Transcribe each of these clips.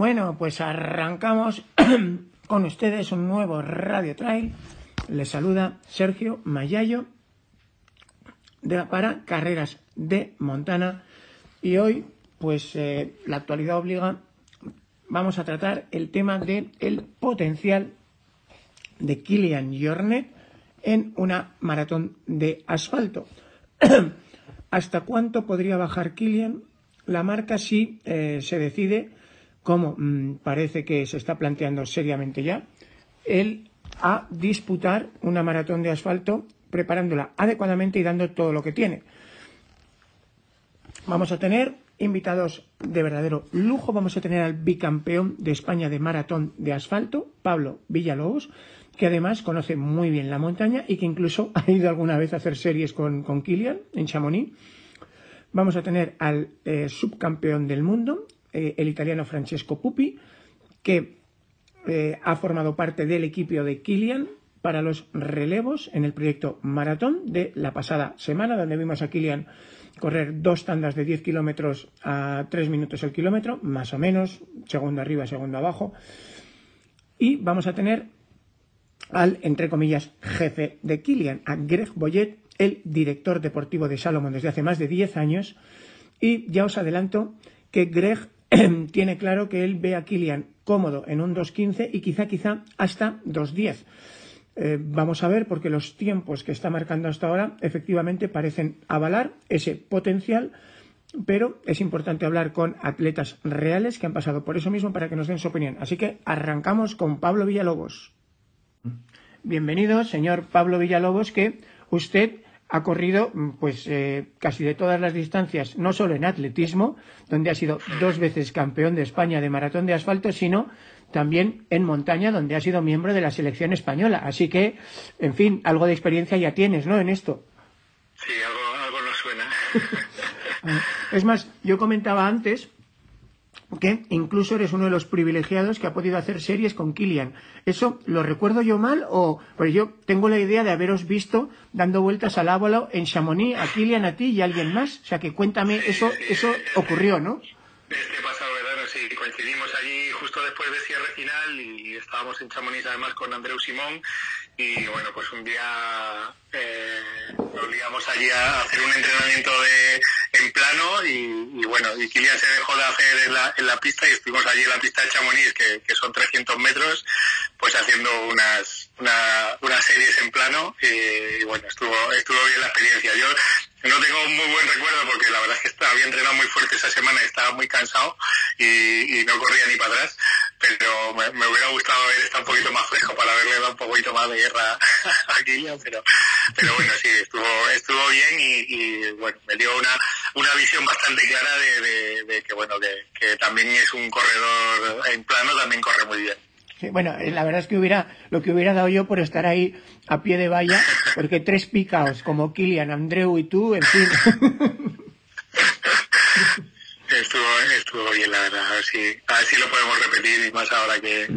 Bueno, pues arrancamos con ustedes un nuevo Radio Trail. Les saluda Sergio Mayayo de, para Carreras de Montana. Y hoy, pues eh, la actualidad obliga, vamos a tratar el tema del el potencial de Kilian Jornet en una maratón de asfalto. ¿Hasta cuánto podría bajar Kilian? La marca si eh, se decide como mm, parece que se está planteando seriamente ya, el a disputar una maratón de asfalto preparándola adecuadamente y dando todo lo que tiene. Vamos a tener invitados de verdadero lujo. Vamos a tener al bicampeón de España de maratón de asfalto, Pablo Villalobos, que además conoce muy bien la montaña y que incluso ha ido alguna vez a hacer series con, con Kilian en Chamonix. Vamos a tener al eh, subcampeón del mundo, eh, el italiano Francesco Pupi, que eh, ha formado parte del equipo de Kilian para los relevos en el proyecto Maratón de la pasada semana, donde vimos a Kilian correr dos tandas de 10 kilómetros a 3 minutos el kilómetro, más o menos, segundo arriba, segundo abajo. Y vamos a tener al, entre comillas, jefe de Kilian, a Greg Boyet, el director deportivo de Salomon desde hace más de 10 años. Y ya os adelanto que Greg tiene claro que él ve a Kilian cómodo en un 2.15 y quizá, quizá hasta 2.10. Eh, vamos a ver porque los tiempos que está marcando hasta ahora efectivamente parecen avalar ese potencial, pero es importante hablar con atletas reales que han pasado por eso mismo para que nos den su opinión. Así que arrancamos con Pablo Villalobos. Bienvenido, señor Pablo Villalobos, que usted ha corrido mm, pues eh, casi de todas las distancias, no solo en atletismo, donde ha sido dos veces campeón de España de maratón de asfalto, sino también en montaña, donde ha sido miembro de la selección española. Así que, en fin, algo de experiencia ya tienes, ¿no? En esto. Sí, algo, algo nos suena. es más, yo comentaba antes que incluso eres uno de los privilegiados que ha podido hacer series con Kilian. ¿Eso lo recuerdo yo mal o...? Pues yo tengo la idea de haberos visto dando vueltas al ábolo en Chamonix, a Kilian, a ti y a alguien más. O sea que cuéntame, eso, eso ocurrió, ¿no? Este pasado verano sí, coincidimos allí justo después de cierre final y estábamos en Chamonix además con Andreu Simón y bueno, pues un día eh, nos ligamos allí a hacer un entrenamiento de, en plano y, bueno, y Kilian se dejó de hacer en la, en la pista y estuvimos allí en la pista de Chamonix, que, son 300 metros, pues haciendo unas, una, unas series en plano y, bueno, estuvo, estuvo bien la experiencia. Yo no tengo muy buen recuerdo porque la verdad es que había entrenado muy fuerte esa semana y estaba muy cansado y no corría ni para atrás, pero me, me, hubiera gustado haber estado un poquito más fresco para haberle de guerra a Kilian, pero, pero bueno, sí, estuvo, estuvo bien y, y bueno, me dio una, una visión bastante clara de, de, de que bueno, que, que también es un corredor en plano, también corre muy bien. Sí, bueno, eh, la verdad es que hubiera, lo que hubiera dado yo por estar ahí a pie de valla, porque tres picaos como Kilian, Andreu y tú, en fin. estuvo, estuvo bien, la verdad. A ver, si, a ver si lo podemos repetir y más ahora que,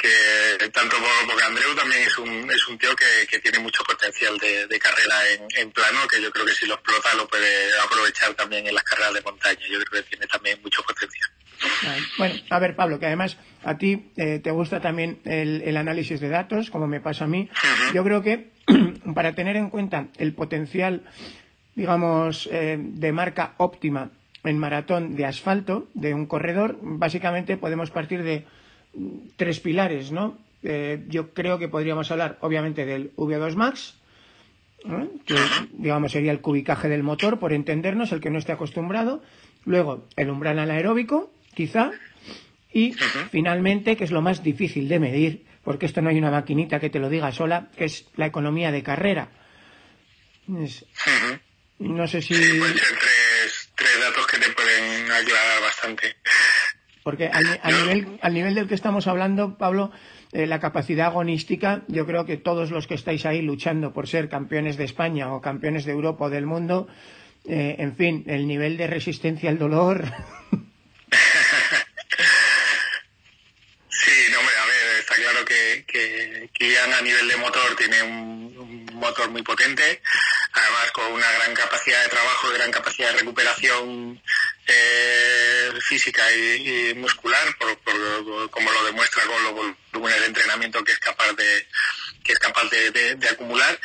que tanto porque Andreu también es un, es un tío que, que tiene mucho potencial de, de carrera en, en, plano, que yo creo que si lo explota lo puede aprovechar también en las carreras de montaña. Yo creo que tiene también mucho potencial. Bueno, a ver, Pablo, que además a ti eh, te gusta también el, el, análisis de datos, como me pasa a mí. Uh -huh. Yo creo que para tener en cuenta el potencial, digamos, eh, de marca óptima en maratón de asfalto de un corredor, básicamente podemos partir de tres pilares, ¿no? Eh, yo creo que podríamos hablar, obviamente, del V2 Max, ¿eh? que digamos sería el cubicaje del motor, por entendernos, el que no esté acostumbrado. Luego, el umbral anaeróbico, quizá. Y finalmente, que es lo más difícil de medir, porque esto no hay una maquinita que te lo diga sola, que es la economía de carrera. No sé si... Ser tres, tres datos que te pueden aclarar bastante. Porque al, nivel, al nivel del que estamos hablando, Pablo, eh, la capacidad agonística, yo creo que todos los que estáis ahí luchando por ser campeones de España o campeones de Europa o del mundo, eh, en fin, el nivel de resistencia al dolor. sí, no, a ver, está claro que, que, a nivel de motor tiene un, motor muy potente, además con una gran capacidad de trabajo, gran capacidad de recuperación eh, física y, muscular, como lo demuestra con los volúmenes de entrenamiento que es capaz de que es capaz de, acumular.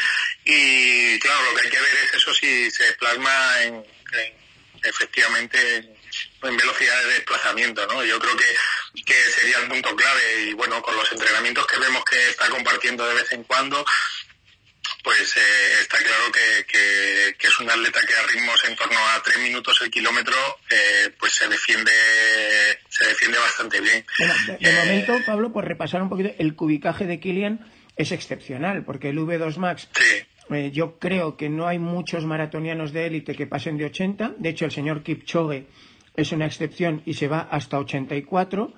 Y claro, lo que hay que ver es eso si se plasma en, efectivamente en velocidad de desplazamiento, ¿no? Yo creo que, que sería el punto clave y bueno, con los entrenamientos que vemos que está compartiendo de vez en cuando, pues eh, está claro que, que, es un atleta que a ritmos en torno a tres minutos el kilómetro, eh, pues se defiende, se defiende bastante bien. de, eh, momento, Pablo, por repasar un poquito, el cubicaje de Kilian es excepcional, porque el V2 Max, yo creo que no hay muchos maratonianos de élite que pasen de 80. De hecho, el señor Kipchoge es una excepción y se va hasta 84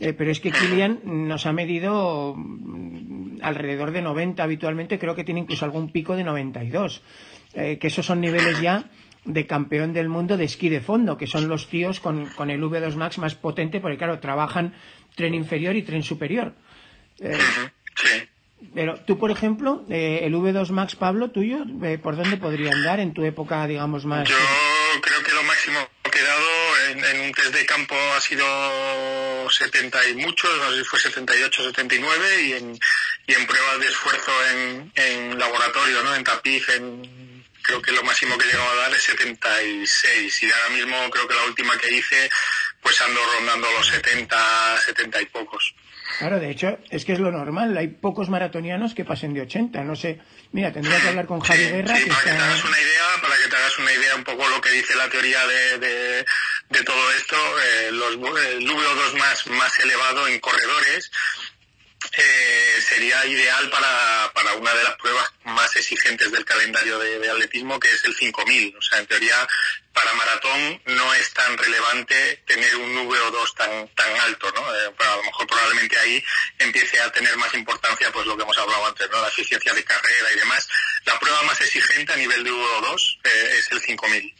eh, pero es que Kilian nos ha medido alrededor de 90 habitualmente, creo que tiene incluso algún pico de 92, eh, que esos son niveles ya de campeón del mundo de esquí de fondo, que son los tíos con, con el V2 Max más potente, porque claro, trabajan tren inferior y tren superior. Eh, pero tú, por ejemplo, el V2 Max, Pablo, tuyo, ¿por dónde podría andar en tu época, digamos, más... Yo creo que lo máximo que he dado en un test de campo ha sido 70 y muchos, no sé si fue 78, 79, y en, y en pruebas de esfuerzo en, en laboratorio, ¿no? En tapiz, en, creo que lo máximo que llegado a dar es 76, y ahora mismo creo que la última que hice, pues ando rondando los 70, 70 y pocos. Claro, de hecho, es que es lo normal. Hay pocos maratonianos que pasen de 80. No sé. Mira, tendría que hablar con Javi Guerra. Sí, para que te hagas una idea, para que te hagas una idea un poco lo que dice la teoría de, de, todo esto, eh, los, el número 2 más, más elevado en corredores eh, sería ideal para, para una de las pruebas más exigentes del calendario de, atletismo, que es el 5000. O sea, en teoría, para maratón no es tan relevante tener un VO2 tan, tan alto, ¿no? Eh, a lo mejor probablemente ahí empiece a tener más importancia, pues lo que hemos hablado antes, ¿no? La eficiencia de carrera y demás. La prueba más exigente a nivel de VO2 eh, es el 5000.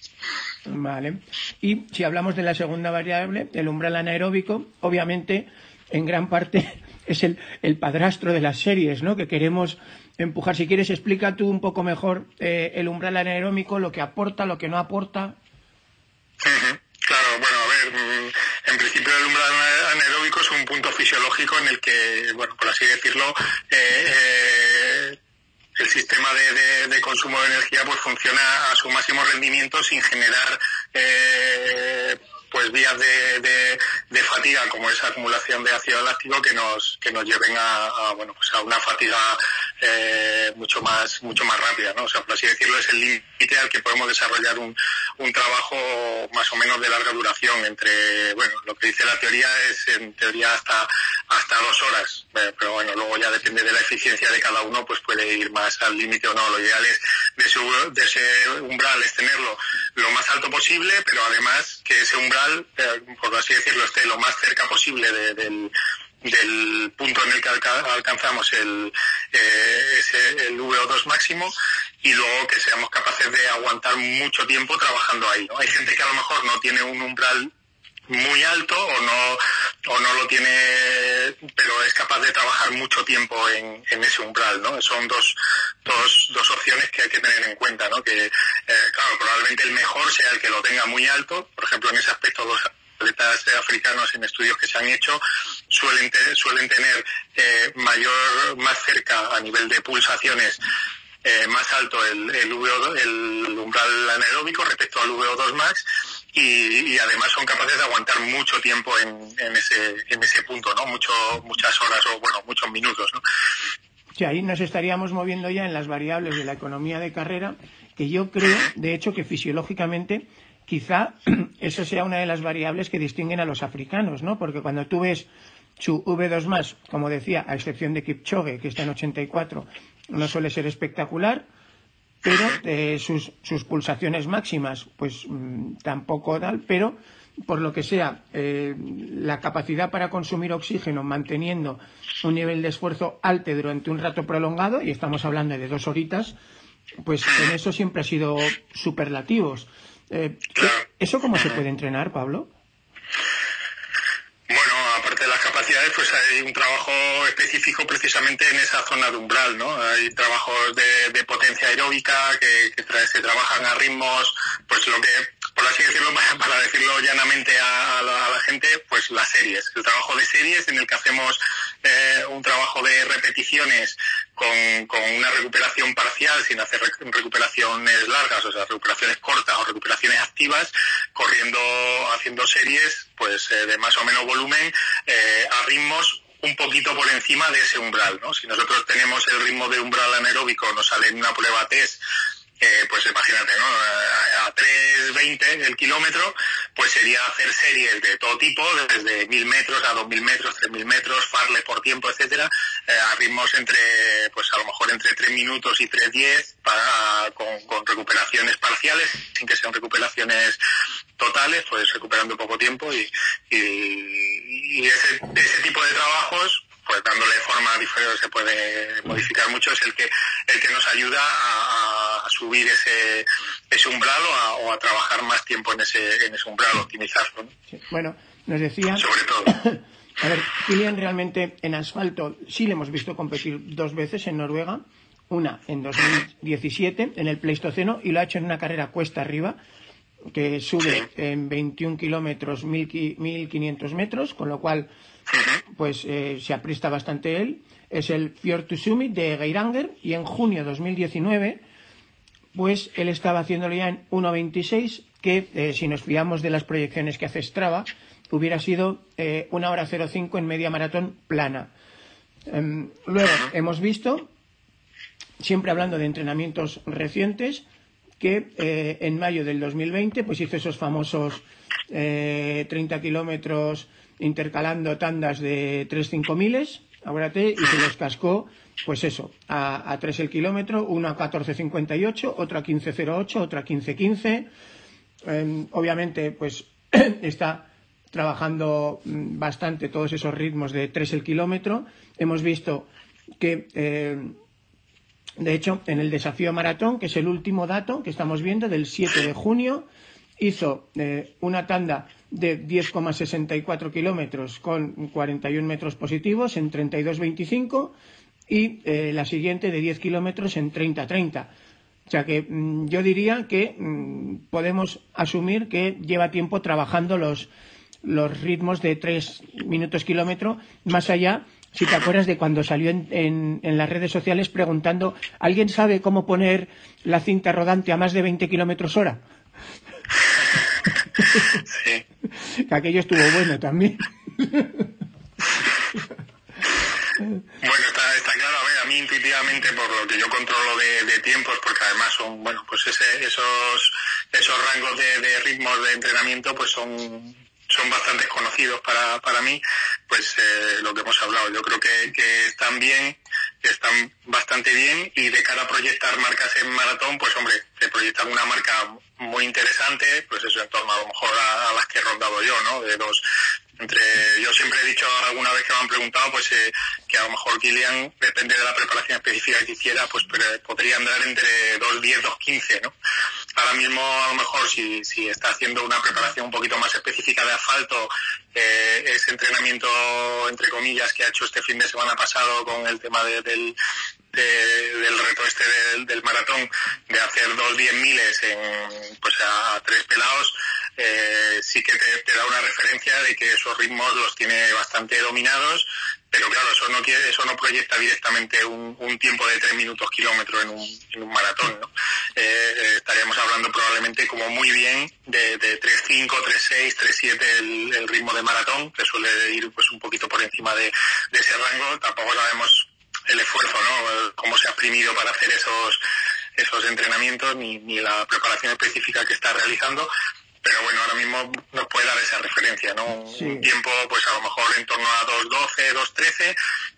Vale. Y si hablamos de la segunda variable, el umbral anaeróbico, obviamente, en gran parte es el, el padrastro de las series, ¿no? Que queremos empujar. Si quieres, explica tú un poco mejor eh, el umbral anaeróbico, lo que aporta, lo que no aporta. Claro, bueno, a ver, mm, en principio el umbral anaeróbico es un punto fisiológico en el que, bueno, por así decirlo, eh, eh, el sistema de, de, consumo de energía pues funciona a su máximo rendimiento sin generar pues vías de, de, fatiga como esa acumulación de ácido láctico que nos que nos lleven a, bueno pues a una fatiga eh, mucho más mucho más rápida no o sea por así decirlo es el límite al que podemos desarrollar un, un trabajo más o menos de larga duración entre bueno lo que dice la teoría es en teoría hasta hasta dos horas. Eh, pero bueno luego ya depende de la eficiencia de cada uno pues puede ir más al límite o no. Lo ideal es de ese, de ese umbral es tenerlo lo más alto posible pero además que ese umbral eh, por así decirlo, esté lo más cerca posible del, punto en el que alcanzamos el, eh, el VO2 máximo y luego que seamos capaces de aguantar mucho tiempo trabajando ahí. Hay gente que a lo mejor no tiene un umbral muy alto o no o no lo tiene pero es capaz de trabajar mucho tiempo en, en ese umbral no son dos, dos, dos opciones que hay que tener en cuenta no que eh, claro probablemente el mejor sea el que lo tenga muy alto. Por ejemplo en ese aspecto los atletas africanos en estudios que se han hecho suelen suelen tener eh, mayor más cerca a nivel de pulsaciones eh, más alto el, el, el umbral anaeróbico respecto al VO2 max y, además son capaces de aguantar mucho tiempo en, en, ese, punto, ¿no? Mucho, muchas horas o, bueno, muchos minutos, ¿no? Ahí nos estaríamos moviendo ya en las variables de la economía de carrera, que yo creo, de hecho, que fisiológicamente quizá eso sea una de las variables que distinguen a los africanos, ¿no? Porque cuando tú ves su V2 más, como decía, a excepción de Kipchoge, que está en 84, no suele ser espectacular, pero eh, sus, sus, pulsaciones máximas, pues mm, tampoco tal, pero por lo que sea, eh, la capacidad para consumir oxígeno manteniendo un nivel de esfuerzo alto durante un rato prolongado, y estamos hablando de dos horitas, pues en eso siempre ha sido superlativos. Eh, ¿Eso cómo se puede entrenar, Pablo? De las capacidades, pues hay un trabajo específico precisamente en esa zona de umbral, ¿no? Hay trabajos de, potencia aeróbica que, que se trabajan a ritmos, pues lo que por así decirlo, para decirlo llanamente a, la, gente, pues las series, el trabajo de series en el que hacemos eh, un trabajo de repeticiones con, una recuperación parcial sin hacer recuperaciones largas, o sea, recuperaciones cortas o recuperaciones activas, corriendo, haciendo series pues eh, de más o menos volumen eh, a ritmos un poquito por encima de ese umbral, ¿no? Si nosotros tenemos el ritmo de umbral anaeróbico, nos sale en una prueba test pues imagínate, ¿no? A 3.20 el kilómetro, pues sería hacer series de todo tipo, desde 1.000 metros a 2.000 metros, 3.000 metros, farle por tiempo, etcétera, eh, a ritmos entre, pues a lo mejor entre 3 minutos y 3.10 para, con, recuperaciones parciales, sin que sean recuperaciones totales, pues recuperando poco tiempo y, y, ese, ese tipo de trabajos pues dándole forma diferente se puede modificar mucho es el que el que nos ayuda a, subir ese, ese umbral o a, trabajar más tiempo en ese, en ese umbral, optimizarlo. Bueno, nos decía... Sobre todo. A ver, Kilian realmente en asfalto sí le hemos visto competir dos veces en Noruega, una en 2017 en el Pleistoceno y lo ha hecho en una carrera cuesta arriba que sube en 21 kilómetros 1500 metros, con lo cual pues eh, se apresta bastante él. Es el Fjord to Summit de Geiranger y en junio de 2019 pues él estaba haciéndolo ya en 1.26 que eh, si nos fiamos de las proyecciones que hace Strava hubiera sido eh, una hora 05 en media maratón plana. Em, luego hemos visto, siempre hablando de entrenamientos recientes, que en mayo del 2020 pues hizo esos famosos 30 kilómetros intercalando tandas de 3-5 miles, acuérdate, y se los cascó, pues eso, a, a 3 el kilómetro, uno a 14.58, otro a 15.08, otro a 15.15. Em, obviamente, pues está trabajando mm, bastante todos esos ritmos de 3 el kilómetro. Hemos visto que, em, de hecho, en el desafío maratón, que es el último dato que estamos viendo, del 7 de junio, hizo eh, una tanda de 10,64 kilómetros con 41 metros positivos en 32,25 y eh, la siguiente de 10 kilómetros en 30,30. O sea que mm, yo diría que mm, podemos asumir que lleva tiempo trabajando los, los ritmos de 3 minutos kilómetro, más allá, si te acuerdas de cuando salió en, en, en, las redes sociales preguntando, ¿alguien sabe cómo poner la cinta rodante a más de 20 kilómetros hora? sí. Que aquello estuvo bueno también. Bueno, está, está, claro, a ver, a intuitivamente, por lo que yo controlo de, tiempos, porque además son, bueno, pues ese, esos, esos rangos de, de, ritmos de entrenamiento, pues son, son bastante conocidos para, para mí, pues eh, lo que hemos hablado. Yo creo que, que están bien, están bastante bien y de cara a proyectar marcas en maratón, pues hombre, se proyecta una marca muy interesante, pues eso en torno a lo mejor a, las que he rondado yo, ¿no? De dos, entre, yo siempre he dicho alguna vez que me han preguntado, pues eh, que a lo mejor Kilian, depende de la preparación específica que hiciera, pues podría andar entre 2.10, 2.15, ¿no? Ahora mismo a lo mejor si, si está haciendo una preparación un poquito más específica de asfalto, eh, ese entrenamiento entre comillas que ha hecho este fin de semana pasado con el tema del, del reto este del, maratón de hacer dos diez miles en, pues a, tres pelados, eh, sí que te, da una referencia de que esos ritmos los tiene bastante dominados, pero claro, eso no quiere, eso no proyecta directamente un, tiempo de tres minutos kilómetro en un, en un maratón, ¿no? Eh, eh, estaríamos hablando probablemente como muy bien de, de 3.5, 3.6, 3.7 el, el ritmo de maratón, que suele ir pues un poquito por encima de, de ese rango, tampoco sabemos el esfuerzo, ¿no? Cómo se ha exprimido para hacer esos, esos entrenamientos ni, ni la preparación específica que está realizando. Pero bueno, ahora mismo nos puede dar esa referencia, ¿no? Un tiempo, pues a lo mejor en torno a 2.12, 2.13,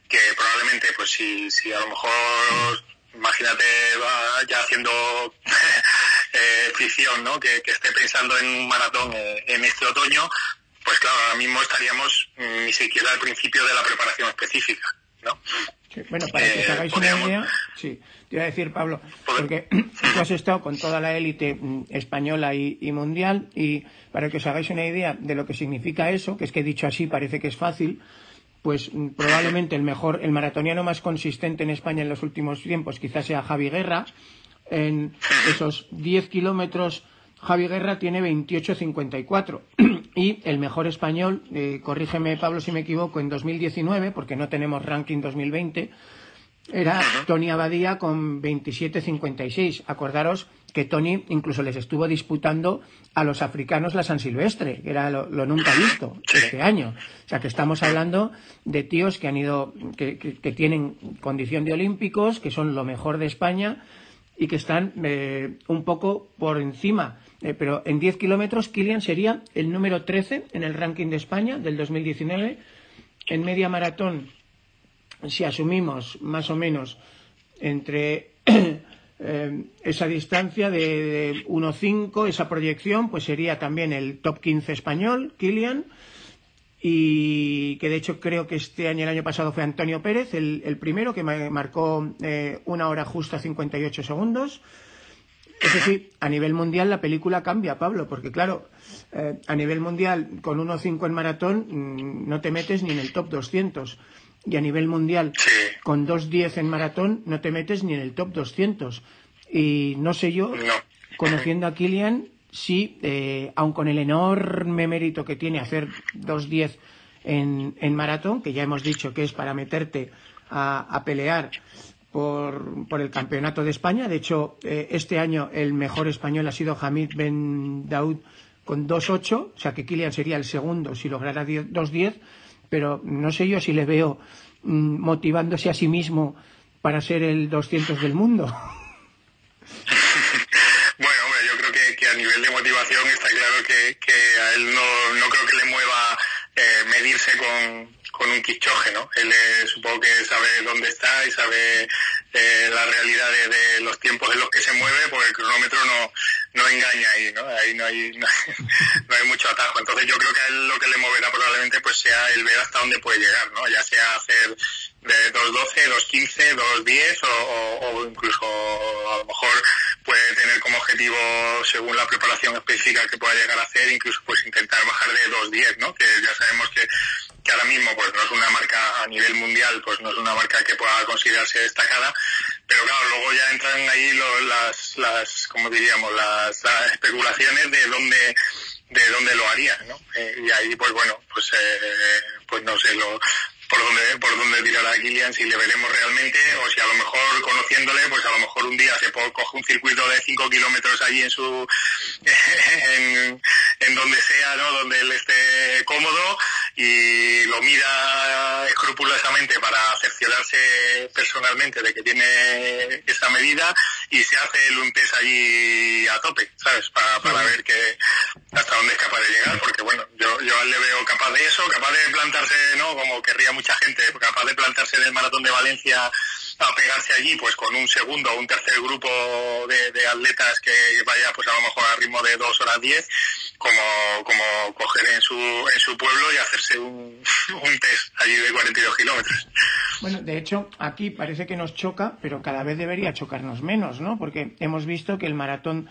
que probablemente, pues si, si a lo mejor imagínate ya haciendo eh, ficción, ¿no? Que, esté pensando en un maratón eh, en este otoño, pues claro, ahora mismo estaríamos ni siquiera al principio de la preparación específica, ¿no? bueno, para que os hagáis una idea, sí, iba a decir, Pablo, porque tú has estado con toda la élite mm, española y, mundial, y para que os hagáis una idea de lo que significa eso, que es que dicho así parece que es fácil, pues mm, probablemente el mejor, el maratoniano más consistente en España en los últimos tiempos quizás sea Javi Guerra. En esos 10 kilómetros, Javi Guerra tiene 28.54. y el mejor español, eh, corrígeme Pablo si me equivoco, en 2019, porque no tenemos ranking 2020, era Tony Abadía con 27.56. Acordaros que Tony incluso les estuvo disputando a los africanos la San Silvestre, que era lo, nunca visto este año. O sea que estamos hablando de tíos que han ido, que, tienen condición de olímpicos, que son lo mejor de España y que están eh, un poco por encima. Eh, pero en 10 kilómetros, Kilian sería el número 13 en el ranking de España del 2019. En media maratón si asumimos más o menos entre eh, esa distancia de, 1.5, esa proyección, pues sería también el top 15 español, Kilian, y que de hecho creo que este año, el año pasado fue Antonio Pérez, el, primero, que marcó eh, una hora justa 58 segundos. Es decir, a nivel mundial la película cambia, Pablo, porque claro, eh, a nivel mundial con 1.5 en maratón mm, no te metes ni en el top 200 y a nivel mundial con 2.10 en maratón no te metes ni en el top 200. Y no sé yo, conociendo a Kilian, si, eh, aun con el enorme mérito que tiene hacer 2.10 en, en maratón, que ya hemos dicho que es para meterte a, pelear por, por, el campeonato de España. De hecho, eh, este año el mejor español ha sido Hamid Ben Daoud con 2.8, o sea que Kilian sería el segundo si lograra 2.10 pero no sé yo si le veo mm, motivándose a sí mismo para ser el 200 del mundo. bueno, hombre, yo creo que, a nivel de motivación está claro que, a él no, no, creo que le mueva eh, medirse con, con un quichoje, ¿no? Él eh, supongo que sabe dónde está y sabe eh, la realidad de, los tiempos en los que se mueve, porque el cronómetro no, no engaña ahí, ¿no? Ahí no hay, no hay, mucho atajo. Entonces yo creo que a él lo que le moverá probablemente pues sea el ver hasta dónde puede llegar, ¿no? Ya sea hacer de 2.12, 2.15, 2.10 o, o incluso a lo mejor puede tener como objetivo, según la preparación específica que pueda llegar a hacer, incluso pues intentar bajar de 2.10, ¿no? Que ya sabemos que que ahora mismo pues no es una marca a nivel mundial, pues no es una marca que pueda considerarse destacada, pero claro, luego ya entran ahí las, las, como diríamos, las, especulaciones de dónde de dónde lo haría, ¿no? Eh, y ahí pues bueno, pues eh, pues no sé lo por dónde por dónde tirará Kilian si le veremos realmente o si a lo mejor conociéndole pues a lo mejor un día se coge un circuito de 5 kilómetros allí en su en donde sea no donde él esté cómodo y lo mira escrupulosamente para cerciorarse personalmente de que tiene esa medida y se hace el un test allí a tope, ¿sabes? Para, para ver que hasta dónde es capaz de llegar, porque bueno, yo, yo le veo capaz de eso, capaz de plantarse, ¿no? Como querría mucha gente, capaz de plantarse en el maratón de Valencia a pegarse allí pues con un segundo o un tercer grupo de, atletas que vaya pues a lo mejor a ritmo de dos horas diez como, como coger en su, en su pueblo y hacerse un, un test allí de 42 kilómetros. Bueno, de hecho, aquí parece que nos choca, pero cada vez debería chocarnos menos, ¿no? Porque hemos visto que el maratón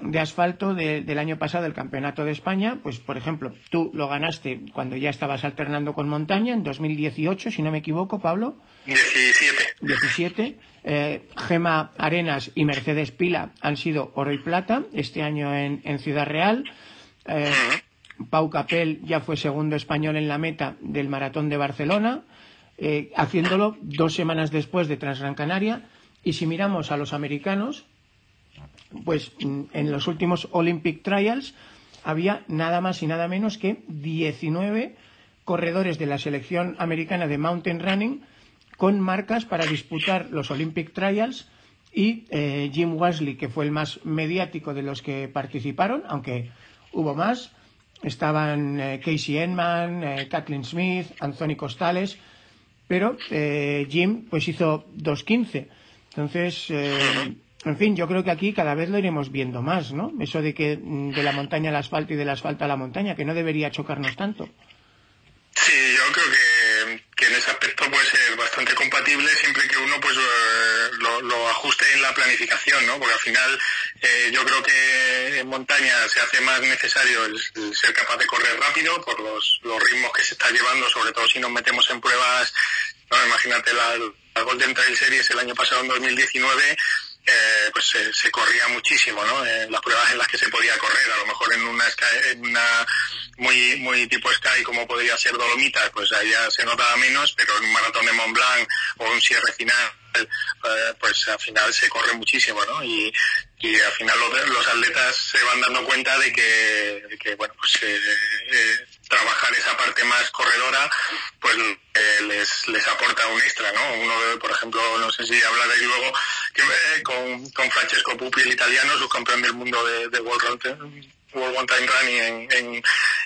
de asfalto del año pasado del Campeonato de España, pues por ejemplo, tú lo ganaste cuando ya estabas alternando con montaña en 2018, si no me equivoco, Pablo. 17. 17. Eh, Gema Arenas y Mercedes Pila han sido oro y plata este año en, Ciudad Real. Eh, Pau Capel ya fue segundo español en la meta del Maratón de Barcelona, eh, haciéndolo dos semanas después de Transgran Canaria. Y si miramos a los americanos, pues mm, en los últimos Olympic Trials había nada más y nada menos que 19 corredores de la selección americana de mountain running con marcas para disputar los Olympic Trials y eh, Jim Wesley, que fue el más mediático de los que participaron, aunque hubo más. Estaban eh, Casey Enman, eh, Kathleen Smith, Anthony Costales, pero Jim pues hizo 2.15 Entonces, eh, en fin, yo creo que aquí cada vez lo iremos viendo más, ¿no? Eso de que mm, de la montaña al asfalto y del asfalto a la montaña, que no debería chocarnos tanto. Sí, yo creo que, que en ese aspecto puede ser bastante compatible siempre que uno pues eh, lo, ajuste en la planificación, ¿no? Porque al final eh, yo creo que en montaña se hace más necesario el, el ser capaz de correr rápido por los, los ritmos que se está llevando, sobre todo si nos metemos en pruebas, ¿no? imagínate la, la Golden Trail Series el año pasado en 2019 eh, pues se, se, corría muchísimo, ¿no? En las pruebas en las que se podía correr, a lo mejor en una, en una muy muy tipo Sky como podría ser Dolomitas, pues ya se notaba menos, pero en un maratón de Mont Blanc o un cierre final, eh, pues al final se corre muchísimo, ¿no? Y, y al final los, los, atletas se van dando cuenta de que, de que bueno, pues eh, eh, trabajar esa parte más corredora, pues eh, les, les aporta un extra, ¿no? Uno, por ejemplo, no sé si hablaréis luego que, eh, con, con Francesco Pupi, el italiano, subcampeón del mundo de, de World World Mountain Running en, en,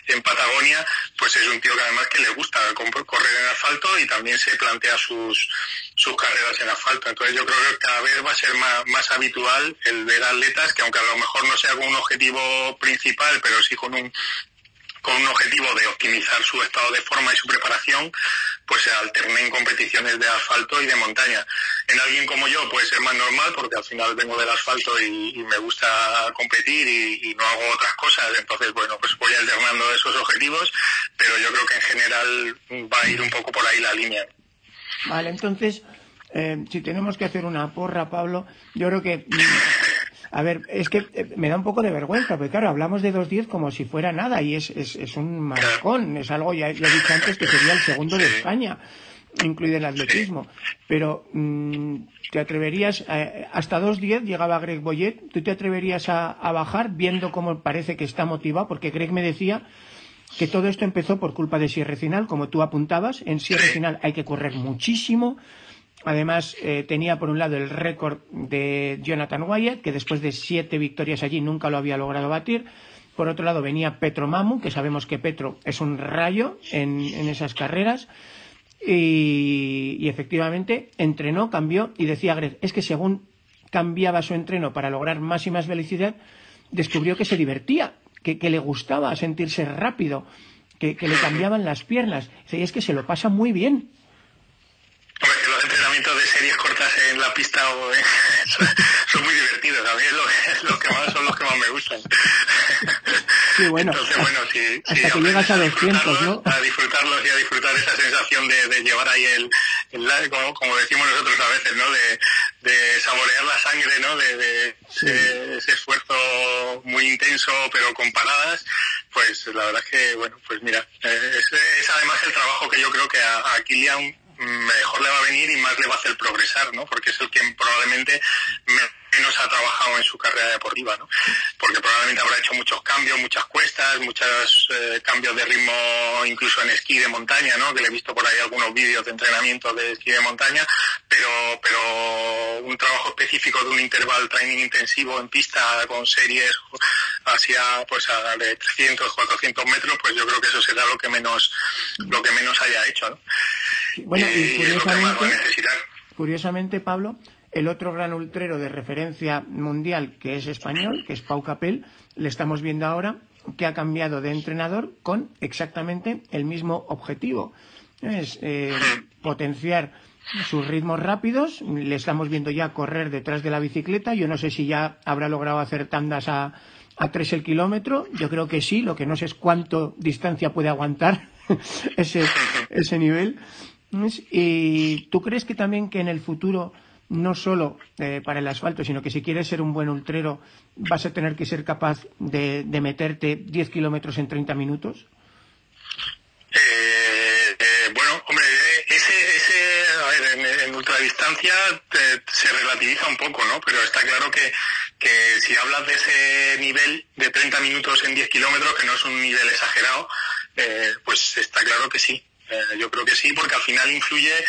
en, Patagonia, pues es un tío que además que le gusta correr en asfalto y también se plantea sus, sus carreras en asfalto. Entonces yo creo que cada vez va a ser más, más habitual el ver atletas que aunque a lo mejor no sea con un objetivo principal, pero sí con un con un objetivo de optimizar su estado de forma y su preparación, pues se alternen competiciones de asfalto y de montaña. En alguien como yo puede ser más normal porque al final vengo del asfalto y, y me gusta competir y, y, no hago otras cosas, entonces bueno, pues voy alternando esos objetivos, pero yo creo que en general va a ir un poco por ahí la línea. Vale, entonces, eh, si tenemos que hacer una porra, Pablo, yo creo que A ver, es que eh, me da un poco de vergüenza, porque claro, hablamos de 2.10 como si fuera nada y es, es, es un marcón, es algo, ya lo he dicho antes, que sería el segundo de España, incluido el atletismo. Pero, mmm, ¿te atreverías, eh, hasta 2.10 llegaba Greg Boyet, ¿tú te atreverías a, a bajar viendo cómo parece que está motivado? Porque Greg me decía que todo esto empezó por culpa de Sierra Final, como tú apuntabas, en Sierra Final hay que correr muchísimo, Además, eh, tenía por un lado el récord de Jonathan Wyatt, que después de siete victorias allí nunca lo había logrado batir. Por otro lado venía Petro Mamu, que sabemos que Petro es un rayo en, esas carreras. Y, efectivamente entrenó, cambió y decía Greg, es que según cambiaba su entreno para lograr más y más velocidad, descubrió que se divertía, que, que le gustaba sentirse rápido, que, que, le cambiaban las piernas. Y es que se lo pasa muy bien entrenamientos de series cortas en la pista o, eh, son, son, muy divertidos. A mí es lo, es lo, que más son los que más me gustan. Sí, bueno. Entonces, bueno, sí, hasta que llegas a 200, ¿no? A disfrutarlos y a disfrutar esa sensación de, de llevar ahí el, el como, como, decimos nosotros a veces, ¿no? De, de saborear la sangre, ¿no? De, de sí. ese, ese, esfuerzo muy intenso, pero con paradas, pues la verdad es que, bueno, pues mira, es, es además el trabajo que yo creo que a, a Kilian mejor le va a venir y más le va a hacer progresar, ¿no? Porque es el que probablemente menos ha trabajado en su carrera deportiva, ¿no? Porque probablemente habrá hecho muchos cambios, muchas cuestas, muchos eh, cambios de ritmo incluso en esquí de montaña, ¿no? Que le he visto por ahí algunos vídeos de entrenamiento de esquí de montaña, pero, pero un trabajo específico de un interval training intensivo en pista con series hacia, pues a de 300, 400 metros, pues yo creo que eso será lo que menos, lo que menos haya hecho, ¿no? Bueno, y, y curiosamente, curiosamente, Pablo, el otro gran ultrero de referencia mundial, que es español, que es Pau Capel, le estamos viendo ahora que ha cambiado de entrenador con exactamente el mismo objetivo. Es eh, potenciar sus ritmos rápidos, le estamos viendo ya correr detrás de la bicicleta, yo no sé si ya habrá logrado hacer tandas a, a tres el kilómetro, yo creo que sí, lo que no sé es cuánto distancia puede aguantar ese, ese nivel. ¿Y tú crees que también que en el futuro no solo eh, para el asfalto, sino que si quieres ser un buen ultrero vas a tener que ser capaz de, de meterte 10 kilómetros en 30 minutos? Eh, eh, bueno, hombre, ese, ese a ver, en, ultradistancia te, se relativiza un poco, ¿no? Pero está claro que, que si hablas de ese nivel de 30 minutos en 10 kilómetros, que no es un nivel exagerado, eh, pues está claro que sí. Eh, yo creo que sí, porque al final influye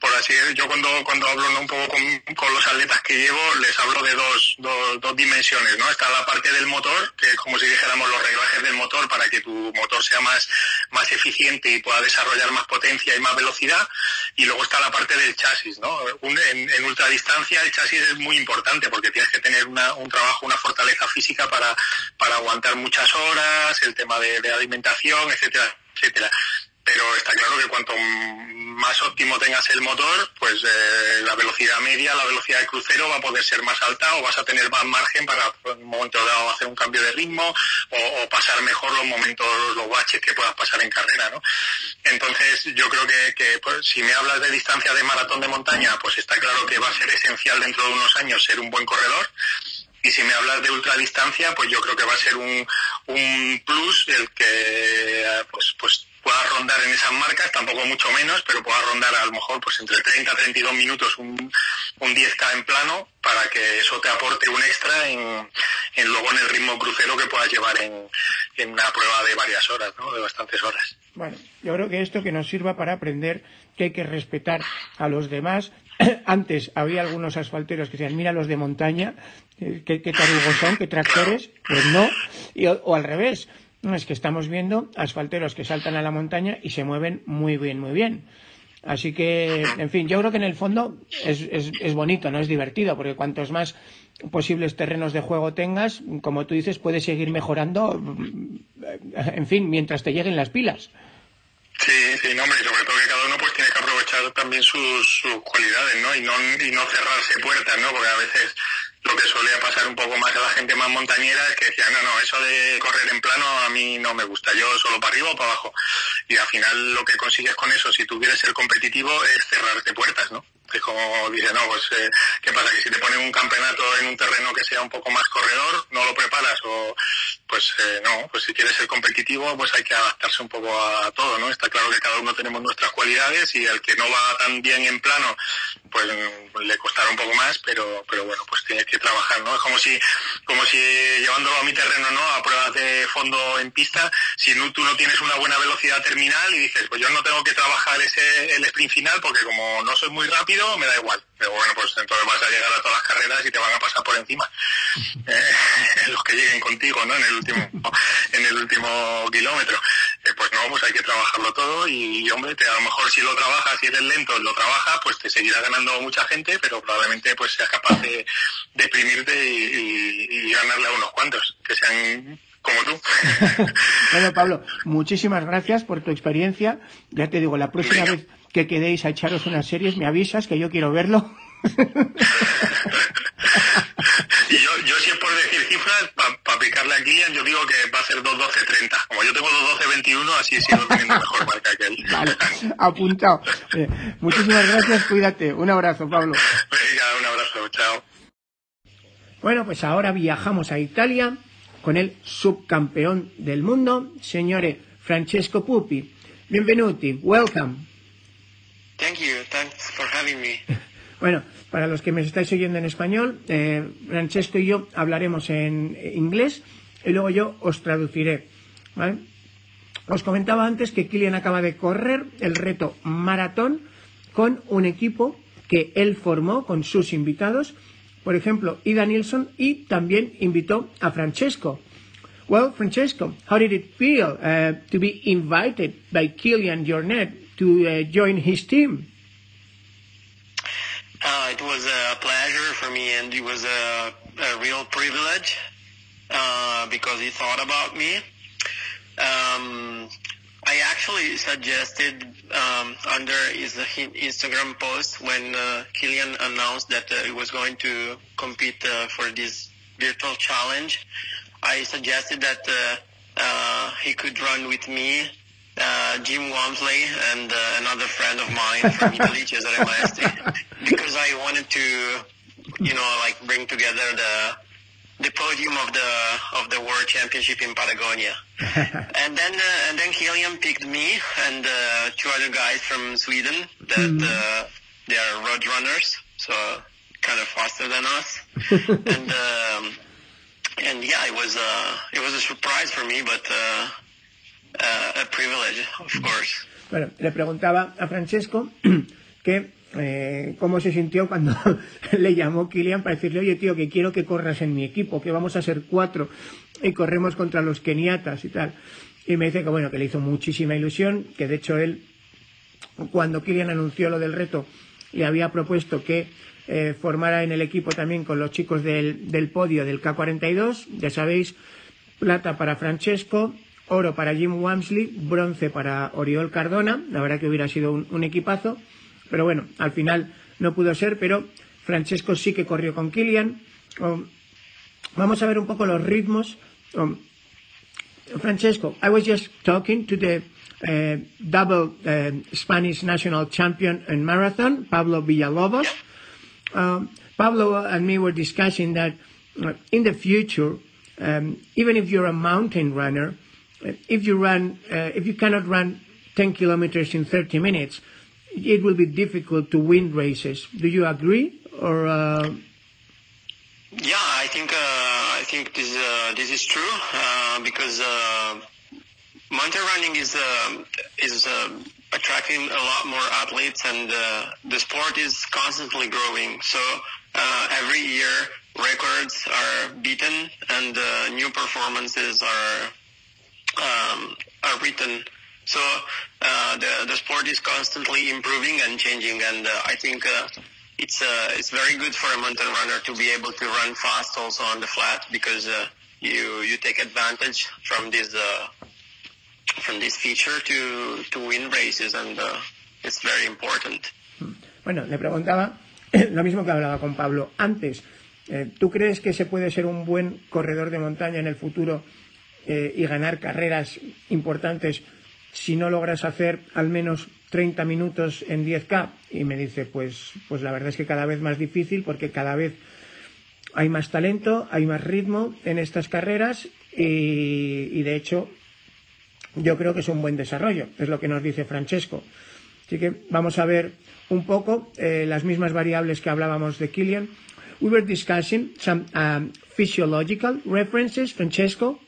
por así yo cuando, cuando hablo un poco con, los atletas que llevo, les hablo de dos, dos, dos, dimensiones, ¿no? Está la parte del motor, que es como si dijéramos los reglajes del motor para que tu motor sea más, más eficiente y pueda desarrollar más potencia y más velocidad, y luego está la parte del chasis, ¿no? en, en ultradistancia el chasis es muy importante porque tienes que tener una, un trabajo, una fortaleza física para, para aguantar muchas horas, el tema de alimentación, etcétera, etcétera pero está claro que cuanto más óptimo tengas el motor, pues eh, la velocidad media, la velocidad de crucero va a poder ser más alta o vas a tener más margen para en un momento dado hacer un cambio de ritmo o, pasar mejor los momentos, los baches que puedas pasar en carrera, ¿no? Entonces yo creo que, pues, si me hablas de distancia de maratón de montaña, pues está claro que va a ser esencial dentro de unos años ser un buen corredor y si me hablas de ultradistancia, pues yo creo que va a ser un, un plus el que pues, pues pueda rondar en esas marcas, tampoco mucho menos, pero pueda rondar a lo mejor pues entre 30 y 32 minutos un, un 10K en plano para que eso te aporte un extra en, en luego en el ritmo crucero que puedas llevar en, en una prueba de varias horas, ¿no? de bastantes horas. Bueno, yo creo que esto que nos sirva para aprender que hay que respetar a los demás. Antes había algunos asfalteros que decían, mira los de montaña, eh, qué, qué tarugos son, qué tractores. Pues no, y, o al revés es que estamos viendo asfalteros que saltan a la montaña y se mueven muy bien, muy bien. Así que, en fin, yo creo que en el fondo es, es, bonito, no es divertido, porque cuantos más posibles terrenos de juego tengas, como tú dices, puedes seguir mejorando, en fin, mientras te lleguen las pilas. Sí, sí, no, hombre, sobre todo que cada uno pues tiene que aprovechar también sus, sus cualidades, ¿no? Y no, y no cerrarse puertas, ¿no? Porque a veces lo que solía pasar un poco más a la gente más montañera es que decía, no, no, eso de correr en plano a mí no me gusta, yo solo para arriba o para abajo. Y al final lo que consigues con eso, si tú quieres ser competitivo, es cerrarte puertas, ¿no? Es como dice, no, pues, eh, ¿qué pasa? Que si te ponen un campeonato en un terreno que sea un poco más corredor, no lo preparas o, pues, eh, no, pues si quieres ser competitivo, pues hay que adaptarse un poco a todo, ¿no? Está claro que cada uno tenemos nuestras cualidades y el que no va tan bien en plano, pues le costará un poco más, pero, pero bueno, pues tienes que trabajar, ¿no? Es como si, como si llevándolo a mi terreno, ¿no? A pruebas de fondo en pista, si no, tú no tienes una buena velocidad terminal y dices, pues yo no tengo que trabajar ese, el sprint final porque como no soy muy rápido, me da igual. Pero bueno, pues entonces vas a llegar a todas las carreras y te van a pasar por encima. Eh, los que lleguen contigo, ¿no? En el último, en el último kilómetro. Hay que trabajarlo todo y, hombre, te, a lo mejor si lo trabajas, si eres lento, lo trabajas, pues te seguirá ganando mucha gente, pero probablemente pues seas capaz de, deprimirte y, ganarle a unos cuantos, que sean como tú. bueno, Pablo, muchísimas gracias por tu experiencia. Ya te digo, la próxima vez que quedéis a echaros unas series, me avisas que yo quiero verlo. Y yo, yo si es por decir cifras, para picarle a Kilian, yo digo que va a ser 2.12.30. Como yo tengo 2.12.21, así sigo teniendo mejor marca que él. Vale, apuntado. muchísimas gracias, cuídate. Un abrazo, Pablo. Venga, un abrazo, chao. Bueno, pues ahora viajamos a Italia con el subcampeón del mundo, señores Francesco Pupi. Benvenuti, welcome. Thank you. Thanks for having me. Bueno, para los que me estáis oyendo en español, eh, Francesco y yo hablaremos en inglés y luego yo os traduciré. ¿vale? Os comentaba antes que Kilian acaba de correr el reto maratón con un equipo que él formó con sus invitados, por ejemplo, Ida Nilsson, y también invitó a Francesco. Well, Francesco, how did it feel uh, to be invited by Kilian Jornet to uh, join his team? Uh, it was a pleasure for me, and it was a, a real privilege uh, because he thought about me. Um, I actually suggested um, under his Instagram post when uh, Killian announced that uh, he was going to compete uh, for this virtual challenge. I suggested that uh, he could run with me Jim Wamsley and uh, another friend of mine from Italy, Cesare Maestri, because I wanted to, you know, like bring together the the podium of the of the World Championship in Patagonia. and then uh, and then Helium picked me and uh, two other guys from Sweden that mm. uh, they are road runners, so kind of faster than us. and um, and yeah, it was uh, it was a surprise for me, but. Uh, Uh, Bueno, le preguntaba a Francesco que eh, cómo se sintió cuando le llamó Kilian para decirle, oye tío, que quiero que corras en mi equipo, que vamos a ser cuatro y corremos contra los keniatas y tal. Y me dice que bueno, que le hizo muchísima ilusión, que de hecho él, cuando Kilian anunció lo del reto, le había propuesto que eh, formara en el equipo también con los chicos del, del podio del K42, ya sabéis, plata para Francesco, oro para Jim Wamsley, bronce para Oriol Cardona, la verdad que hubiera sido un, equipazo, pero bueno, al final no pudo ser, pero Francesco sí que corrió con Kilian. Um, vamos a ver un poco los ritmos. Um, Francesco, I was just talking to the uh, double uh, Spanish national champion in marathon, Pablo Villalobos. Um, Pablo and me were discussing that uh, in the future, um, even if you're a mountain runner, if you run, uh, if you cannot run 10 kilometers in 30 minutes, it will be difficult to win races. Do you agree? Or uh... yeah, I think uh, I think this uh, this is true uh, because uh, mountain running is is attracting a lot more athletes, and the sport is constantly growing. So every year, records are beaten, and new performances are um, are written. So uh, the the sport is constantly improving and changing, and uh, I think uh, it's uh, it's very good for a mountain runner to be able to run fast also on the flat because uh, you you take advantage from this uh, from this feature to to win races, and it's very important. Bueno, le preguntaba lo mismo que hablaba con Pablo antes. Eh, ¿Tú crees que se puede ser un buen corredor de montaña en el futuro eh, y ganar carreras importantes si no logras hacer al menos 30 minutos en 10K? Y me dice, pues, pues la verdad es que cada vez más difícil porque cada vez hay más talento, hay más ritmo en estas carreras y, de hecho yo creo que es un buen desarrollo, es lo que nos dice Francesco. Así que vamos a ver un poco eh, las mismas variables que hablábamos de Killian. We were discussing some um, physiological references, Francesco,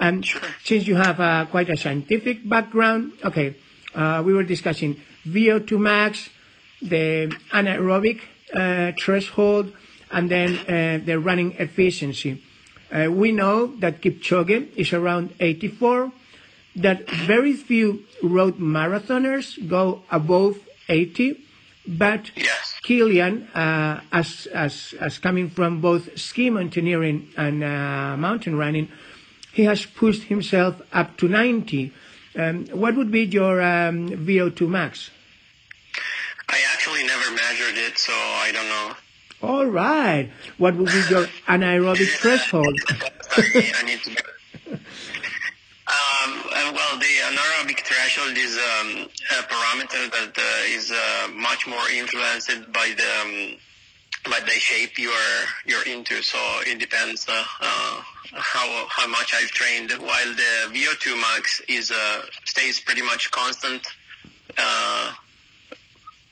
and since you have uh, quite a scientific background, okay, uh, we were discussing VO2 max, the anaerobic uh, threshold, and then uh, the running efficiency. Uh, we know that Kipchoge is around 84, that very few road marathoners go above 80, but Yes. Kilian, uh, as, as, as coming from both ski mountaineering and uh, mountain running, he has pushed himself up to 90. Um, what would be your um, VO2 max? I actually never measured it, so I don't know. All right. What would be your anaerobic threshold? I need to. Um, well, the anaerobic threshold is um, a parameter that uh, is uh, much more influenced by the um, by the shape you are you're into. So it depends uh, uh, how how much I've trained. While the VO2 max is uh, stays pretty much constant uh,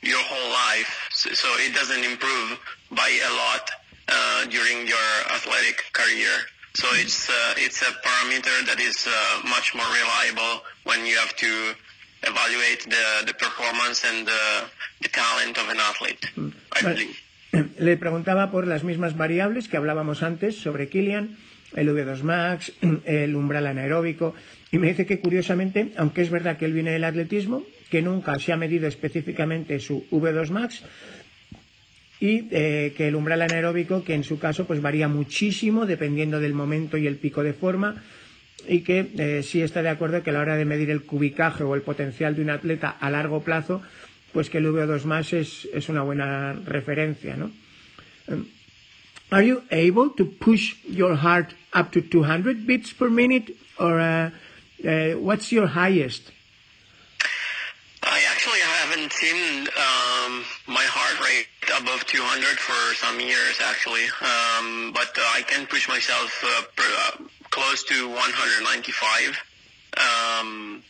your whole life, so, so it doesn't improve by a lot uh, during your athletic career. So it's uh, it's a parameter that is uh, much more reliable when you have to evaluate the, the performance and the, the talent of an athlete. I believe. Le preguntaba por las mismas variables que hablábamos antes sobre Kilian, el V2 Max, el umbral anaeróbico, y me dice que curiosamente, aunque es verdad que él viene del atletismo, que nunca se ha medido específicamente su V2 Max y eh, que el umbral anaeróbico, que en su caso pues varía muchísimo dependiendo del momento y el pico de forma, y que eh, sí está de acuerdo que a la hora de medir el cubicaje o el potencial de un atleta a largo plazo, pues que el VO2 más es, es una buena referencia, ¿no? Um, are you able to push your heart up to 200 beats per minute, or uh, uh, what's your highest? I actually haven't seen um, my heart rate above 200 for some years, actually. Um, but uh, I can push myself uh, per, uh, close to 195. Um,